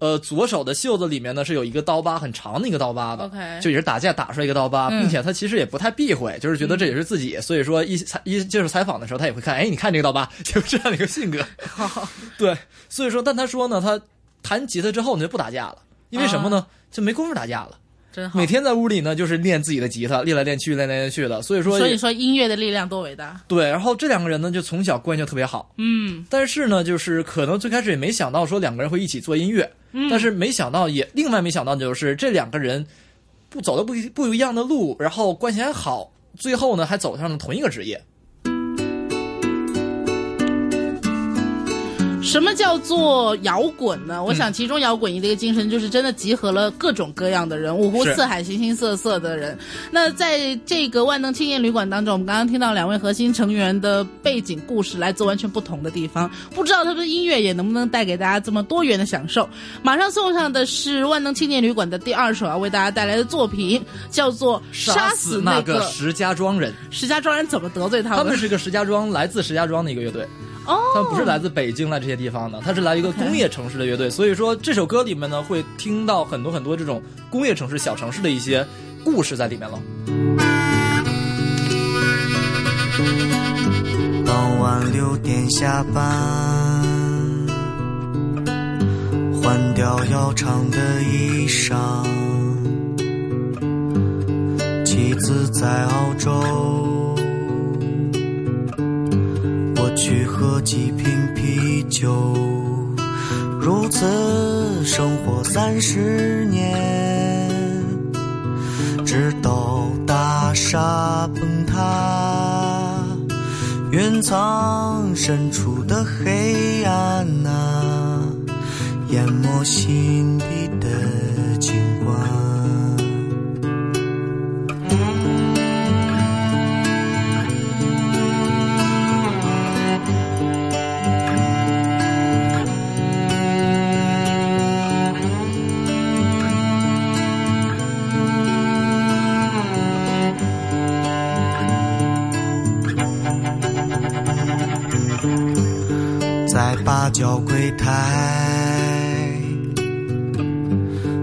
呃左手的袖子里面呢是有一个刀疤，很长的一个刀疤的 OK 就也是打架打出来一个刀疤，嗯。并且他其实也不太避讳，就是觉得这也是自己，所以说一采一接受采访的时候，他也会看，哎，你看这个刀疤，就是这样的一个性格。对，所以说，但他说呢，他弹吉他之后呢就不打架了，因为什么呢？就没工夫打架了。真好。每天在屋里呢，就是练自己的吉他，练来练去，练来练去的。所以说，所以说音乐的力量多伟大。对。然后这两个人呢，就从小关系就特别好。嗯但是呢，就是可能最开始也没想到说两个人会一起做音乐，嗯但是没想到也另外没想到就是这两个人不走的不一不一样的路，然后关系还好，最后呢还走上了同一个职业。什么叫做摇滚呢？我想其中摇滚一的一个精神就是真的集合了各种各样的人，五湖四海、形形色色的人。那在这个万能青年旅馆当中，我们刚刚听到两位核心成员的背景故事来自完全不同的地方，不知道他们的音乐也能不能带给大家这么多元的享受。马上送上的是万能青年旅馆的第二首要为大家带来的作品，叫做《杀死那个石家庄人，石家庄人怎么得罪他们？他们是个石家庄来自石家庄的一个乐队。哦，他们不是来自北京来这些地方的，他是来一个工业城市的乐队，所以说这首歌里面呢，会听到很多很多这种工业城市、小城市的一些故事在里面了。傍晚六点下班，换掉要长的衣裳。妻子在澳洲，我去喝几瓶啤酒。如此生活三十年，直到大厦崩塌。云层深处的黑暗啊，淹没心底的八角柜台，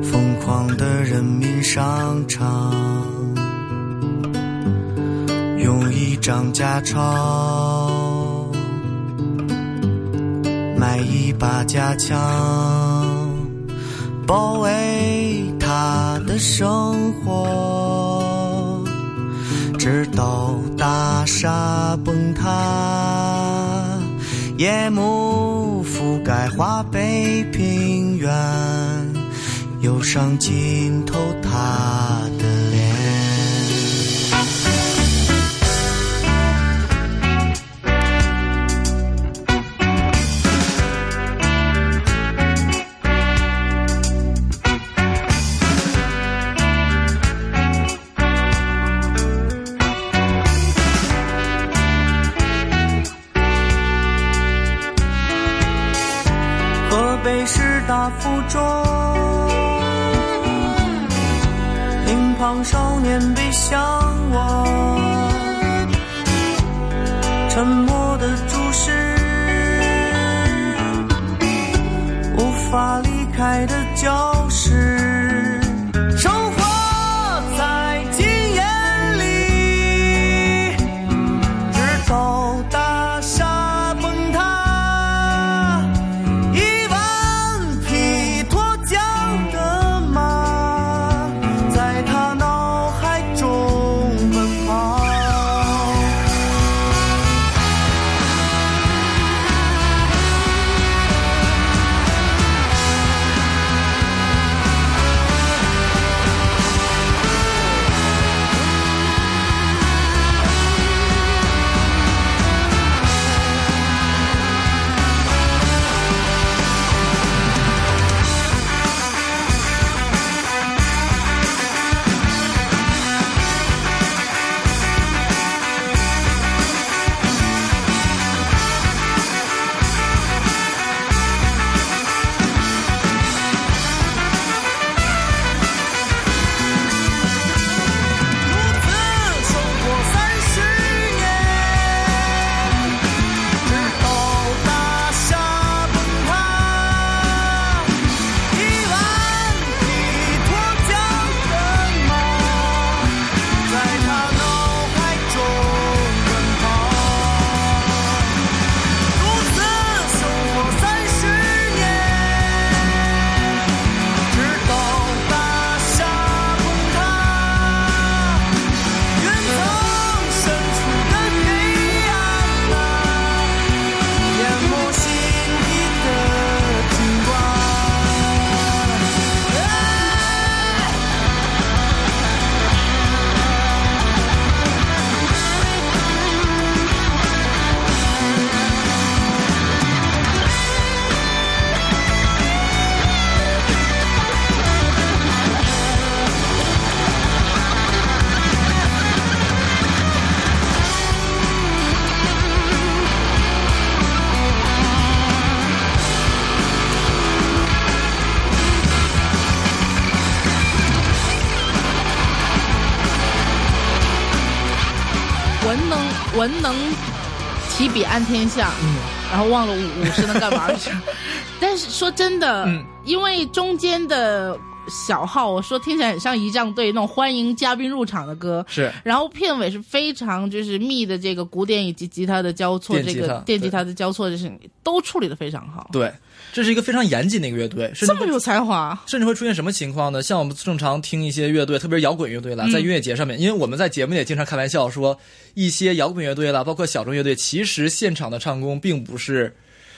疯狂的人民商场，用一张假钞买一把假枪，包围他的生活，直到大厦崩塌。夜幕覆盖华北平原，忧伤浸透他师大附中，乒乓少年背向我，沉默的注视，无法离开的教文能提笔安天下，嗯，然后忘了武武是能干嘛去。但是说真的，嗯。因为中间的小号，我说听起来很像仪仗队那种欢迎嘉宾入场的歌，是。然后片尾是非常就是密的这个古典以及吉他的交错，这个电吉他的交错，就是都处理的非常好，对，这是一个非常严谨的一个乐队，甚至这么有才华。甚至会出现什么情况呢？像我们正常听一些乐队，特别是摇滚乐队啦，嗯在音乐节上面，因为我们在节目里也经常开玩笑说，一些摇滚乐队啦，包括小众乐队，其实现场的唱功并不是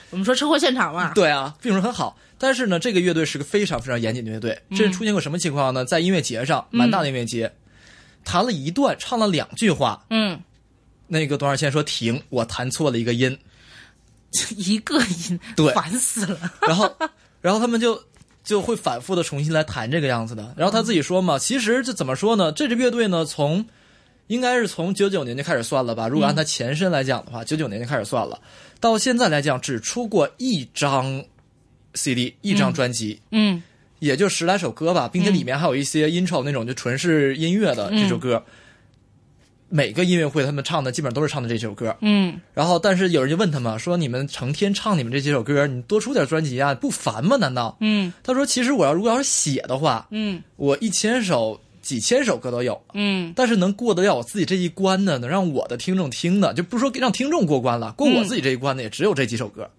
我们说车祸现场嘛，对啊，并不是很好。但是呢，这个乐队是个非常非常严谨的乐队，这是出现过什么情况呢？在音乐节上，蛮大的音乐节，弹了一段，唱了两句话，嗯，那个董小倩说停，我弹错了一个音，一个音，对烦死了。然后，然后他们就就会反复的重新来弹这个样子的。然后他自己说嘛，其实这怎么说呢？这支乐队呢，从应该是从九九年就开始算了吧。如果按它前身来讲的话，九九年就开始算了，到现在来讲只出过一张 CD，一张专辑，嗯也就十来首歌吧，并且里面还有一些 intro 那种就纯是音乐的这首歌。每个音乐会他们唱的基本上都是唱的这首歌，嗯，然后，但是有人就问他们说：“你们成天唱你们这几首歌，你多出点专辑啊，不烦吗？难道？”嗯。他说：“其实我要如果要是写的话，嗯。我一千首、几千首歌都有，嗯。但是能过得了我自己这一关的，能让我的听众听的，就不是说让听众过关了，过我自己这一关的也只有这几首歌。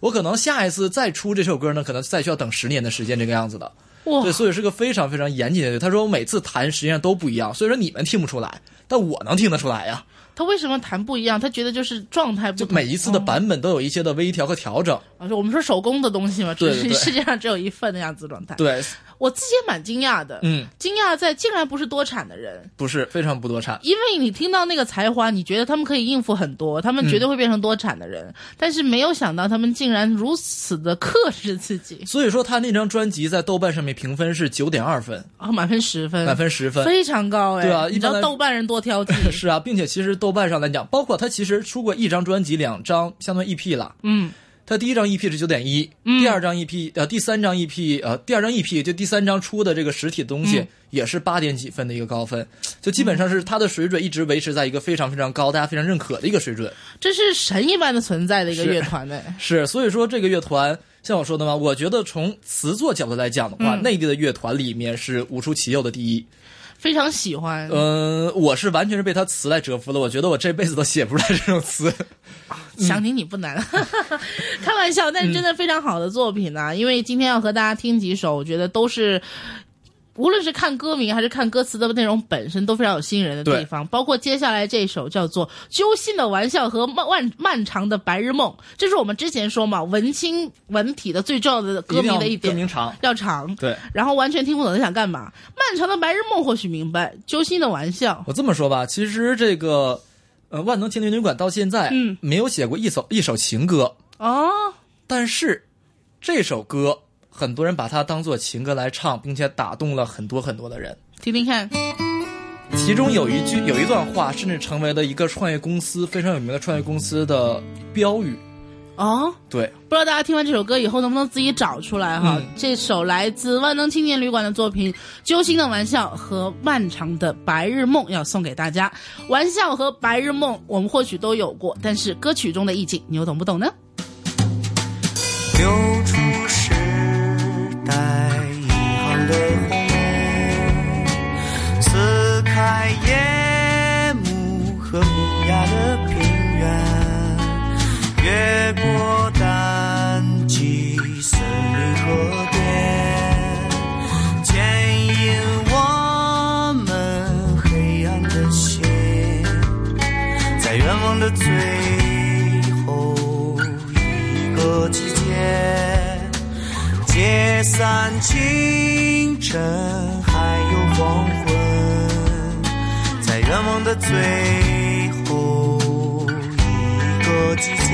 我可能下一次再出这首歌呢，可能再需要等十年的时间，这个样子的。哇。对，所以是个非常非常严谨的。他说我每次弹实际上都不一样，所以说你们听不出来，但我能听得出来呀。他为什么弹不一样？他觉得就是状态不，就每一次的版本都有一些的微调和调整。啊，我们说手工的东西嘛，对世界上只有一份那样子状态。对，我自己也蛮惊讶的，嗯，惊讶在竟然不是多产的人，不是非常不多产。因为你听到那个才华，你觉得他们可以应付很多，他们绝对会变成多产的人，但是没有想到他们竟然如此的克制自己，所以说他那张专辑在豆瓣上面评分是九点二分，啊，满分十分，满分十分。非常高哎，对啊你知道豆瓣人多挑剔，是啊，并且其实豆瓣上来讲，包括他其实出过一张专辑、两张相当于 EP 了。嗯他第一张 EP 是九点一，第二张 EP 呃第三张 EP 呃第二张 EP 就第三张出的这个实体的东西、嗯也是八点几分的一个高分，就基本上是他的水准一直维持在一个非常非常高、大家非常认可的一个水准。这是神一般的存在的一个乐团呢。是，所以说这个乐团像我说的嘛，我觉得从词作角度来讲的话，嗯内地的乐团里面是无出其右的第一。非常喜欢，嗯、我是完全是被他词来折服了。我觉得我这辈子都写不出来这种词。想你你不难，开玩笑，但是真的非常好的作品呢、因为今天要和大家听几首，我觉得都是。无论是看歌名还是看歌词的内容本身，都非常有吸引人的地方。包括接下来这首叫做《揪心的玩笑》和《漫漫漫长的白日梦》，这是我们之前说嘛，文青文体的最重要的歌名的一点，歌名长要长。对然后完全听不懂他想干嘛。漫长的白日梦或许明白，揪心的玩笑，我这么说吧，其实这个呃万能青年旅馆到现在嗯没有写过一首一首情歌，哦，但是这首歌很多人把它当做情歌来唱，并且打动了很多很多的人。听听看，其中有一句有一段话，甚至成为了一个创业公司非常有名的创业公司的标语。哦，对，不知道大家听完这首歌以后能不能自己找出来哈？嗯这首来自万能青年旅馆的作品《揪心的玩笑》和《漫长的白日梦》要送给大家。玩笑和白日梦我们或许都有过，但是歌曲中的意境你又懂不懂呢？带一行的红，撕开夜幕和幕。人还有黄昏，在愿望的最后一个季节，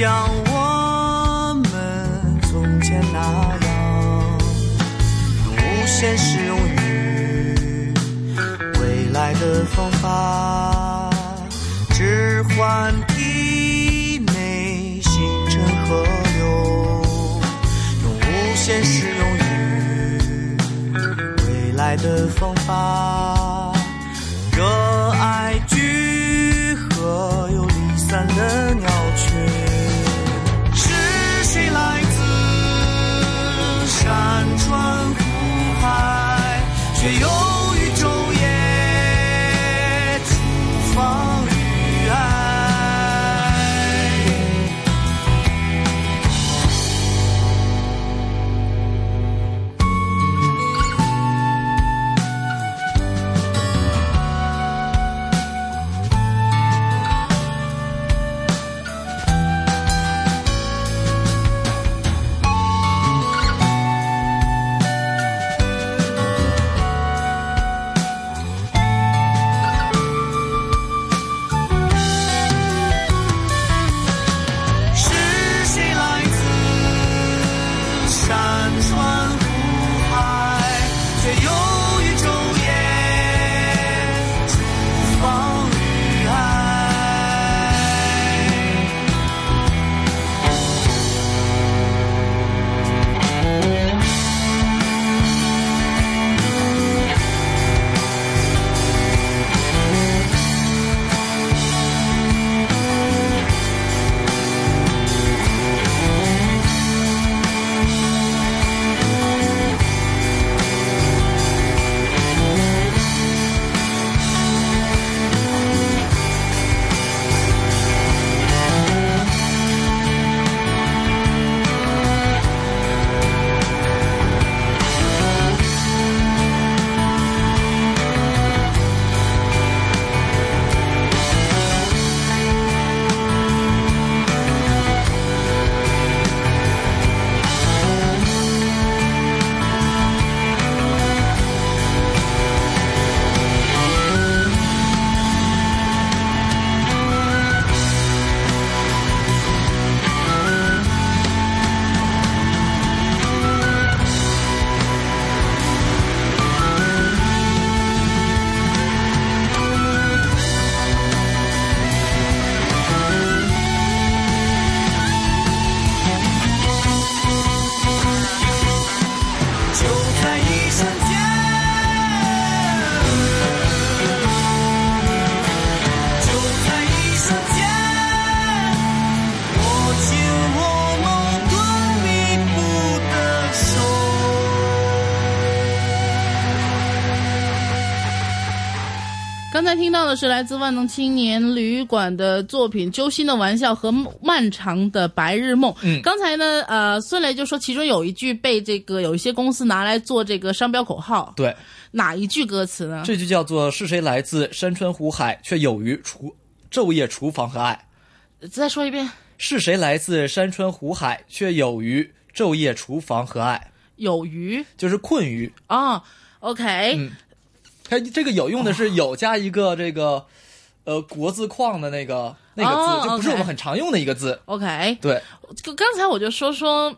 像我们从前那样，用无限适用于未来的方法，置换体内星辰河流，用无限适用于。未来的方法，的是来自万能青年旅馆的作品《揪心的玩笑》和《漫长的白日梦》。嗯刚才呢，呃，孙雷就说其中有一句被这个有一些公司拿来做这个商标口号，对，哪一句歌词呢？这就叫做“是谁来自山川湖海，却有于厨昼夜厨房和爱”。再说一遍，是谁来自山川湖海，却有于昼夜厨房和爱？有余就是困于。啊、OK，、嗯它这个有用的是有加一个这个，呃，国字框的那个那个字，哦就不是我们很常用的一个字。OK，对，就刚才我就说说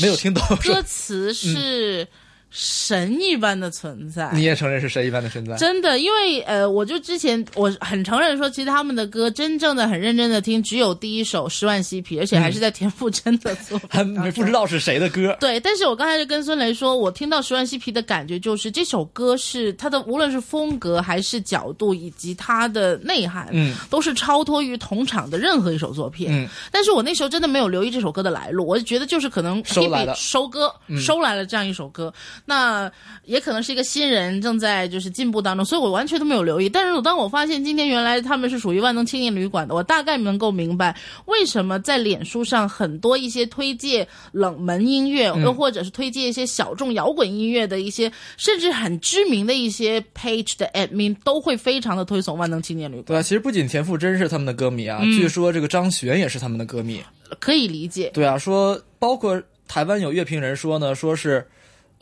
没有听懂。歌词是神一般的存在。你也承认是神一般的存在？真的，因为呃，我就之前我很承认说，其实他们的歌真正的很认真的听，只有第一首《十万嬉皮》，而且还是在田馥甄的作品还 不知道是谁的歌。对，但是我刚才就跟孙雷说，我听到《十万嬉皮》的感觉就是这首歌是它的无论是风格还是角度以及它的内涵，嗯，都是超脱于同场的任何一首作品。嗯，但是我那时候真的没有留意这首歌的来路，我就觉得就是可能收来的收歌、收来了这样一首歌，那也可能是一个新人正在就是进步当中，所以我完全都没有留意。但是当我发现今天原来他们是属于万能青年旅馆的，我大概能够明白为什么在脸书上很多一些推荐冷门音乐，又或者是推荐一些小众摇滚音乐的一些，甚至很知名的一些 page 的 admin 都会非常的推崇万能青年旅馆，对啊，其实不仅田馥甄是他们的歌迷啊，嗯据说这个张悬也是他们的歌迷。可以理解。对啊，说包括台湾有乐评人说呢，说是，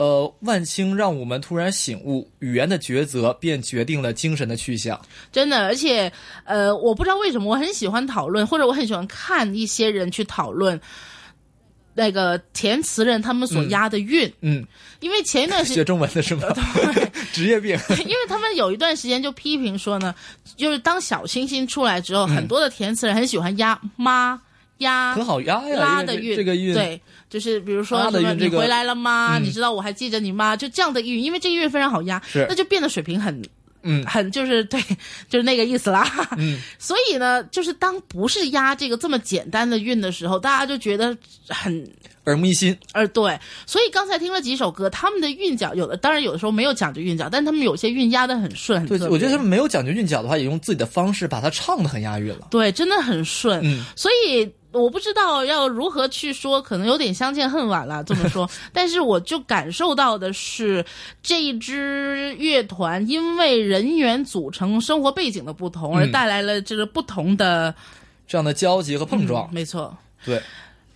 呃，万青让我们突然醒悟，语言的抉择便决定了精神的去向。真的，而且呃，我不知道为什么我很喜欢讨论，或者我很喜欢看一些人去讨论那个填词人他们所押的韵，嗯，因为前一段时学间。中文的是吗？职业病。因为他们有一段时间就批评说呢，就是当小清新出来之后，很多的填词人很喜欢押妈押很好压呀，拉的韵，这个韵，对，就是比如说你回来了吗？嗯你知道我还记着你吗？就这样的韵，因为这个韵非常好压，是那就变得水平很嗯很就是对，就是那个意思啦。嗯，所以呢，就是当不是压这个这么简单的韵的时候，大家就觉得很耳目一新。呃对。所以刚才听了几首歌，他们的韵脚有的当然有的时候没有讲究韵脚，但他们有些韵压的很顺，很对，我觉得他们没有讲究韵脚的话，也用自己的方式把它唱的很押韵了。对，真的很顺。嗯，所以我不知道要如何去说，可能有点相见恨晚了这么说。但是我就感受到的是，这一支乐团因为人员组成、生活背景的不同，而嗯带来了这个不同的这样的交集和碰撞，没错。对，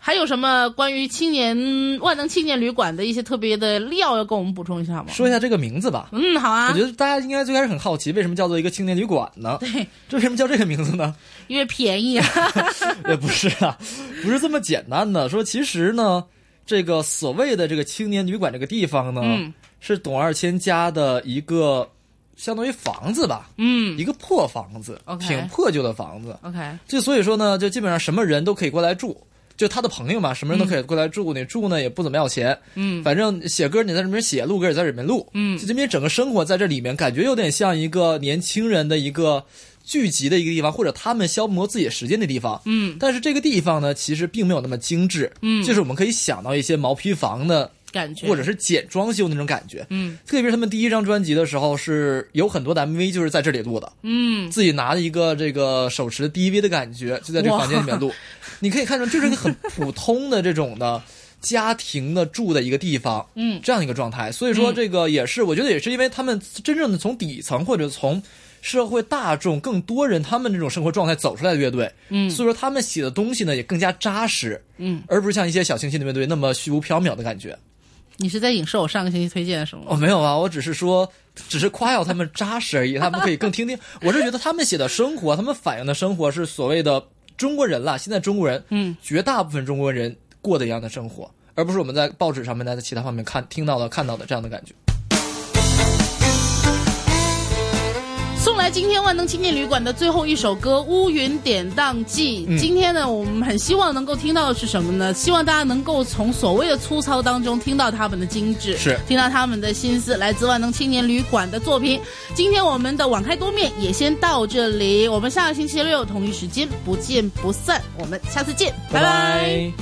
还有什么关于青年万能青年旅馆的一些特别的料要跟我们补充一下吗？说一下这个名字吧。嗯，好啊我觉，得大家应该最开始很好奇，为什么叫做一个青年旅馆呢？对，这为什么叫这个名字呢？因为便宜啊。也不是啊，不是这么简单的。说其实呢，这个所谓的这个青年旅馆这个地方呢，嗯是董二千家的一个相当于房子吧，嗯一个破房子 OK 挺破旧的房子。，OK，就所以说呢，就基本上什么人都可以过来住。就他的朋友嘛，什么人都可以过来住，你住呢也不怎么要钱，嗯。反正写歌你在这里面写，录歌也在里面录，嗯。就这边整个生活在这里面，感觉有点像一个年轻人的一个聚集的一个地方，或者他们消磨自己时间的地方。嗯。但是这个地方呢，其实并没有那么精致，嗯。就是我们可以想到一些毛坯房的，感觉或者是简装修那种感觉。嗯特别是他们第一张专辑的时候，是有很多的 MV 就是在这里录的，嗯自己拿着一个这个手持的 DV 的感觉，就在这个房间里面录。你可以看出，就是一个很普通的这种的家庭的住的一个地方，嗯这样一个状态。所以说，这个也是，我觉得也是因为他们真正的从底层或者从社会大众更多人他们这种生活状态走出来的乐队，嗯所以说他们写的东西呢也更加扎实，嗯，而不是像一些小清新的乐队那么虚无缥缈的感觉。你是在影射我上个星期推荐的什么吗？哦，没有啊，我只是说，只是夸耀他们扎实而已。他们可以更听听。我是觉得他们写的生活，他们反映的生活是所谓的中国人啦，现在中国人，嗯，绝大部分中国人过的一样的生活，而不是我们在报纸上面、在其他方面看听到的、看到的这样的感觉。送来今天万能青年旅馆的最后一首歌《乌云典当记》。嗯今天呢，我们很希望能够听到的是什么呢？希望大家能够从所谓的粗糙当中听到他们的精致，是听到他们的心思。来自万能青年旅馆的作品。今天我们的网开多面也先到这里，我们下个星期六同一时间不见不散。我们下次见，拜拜没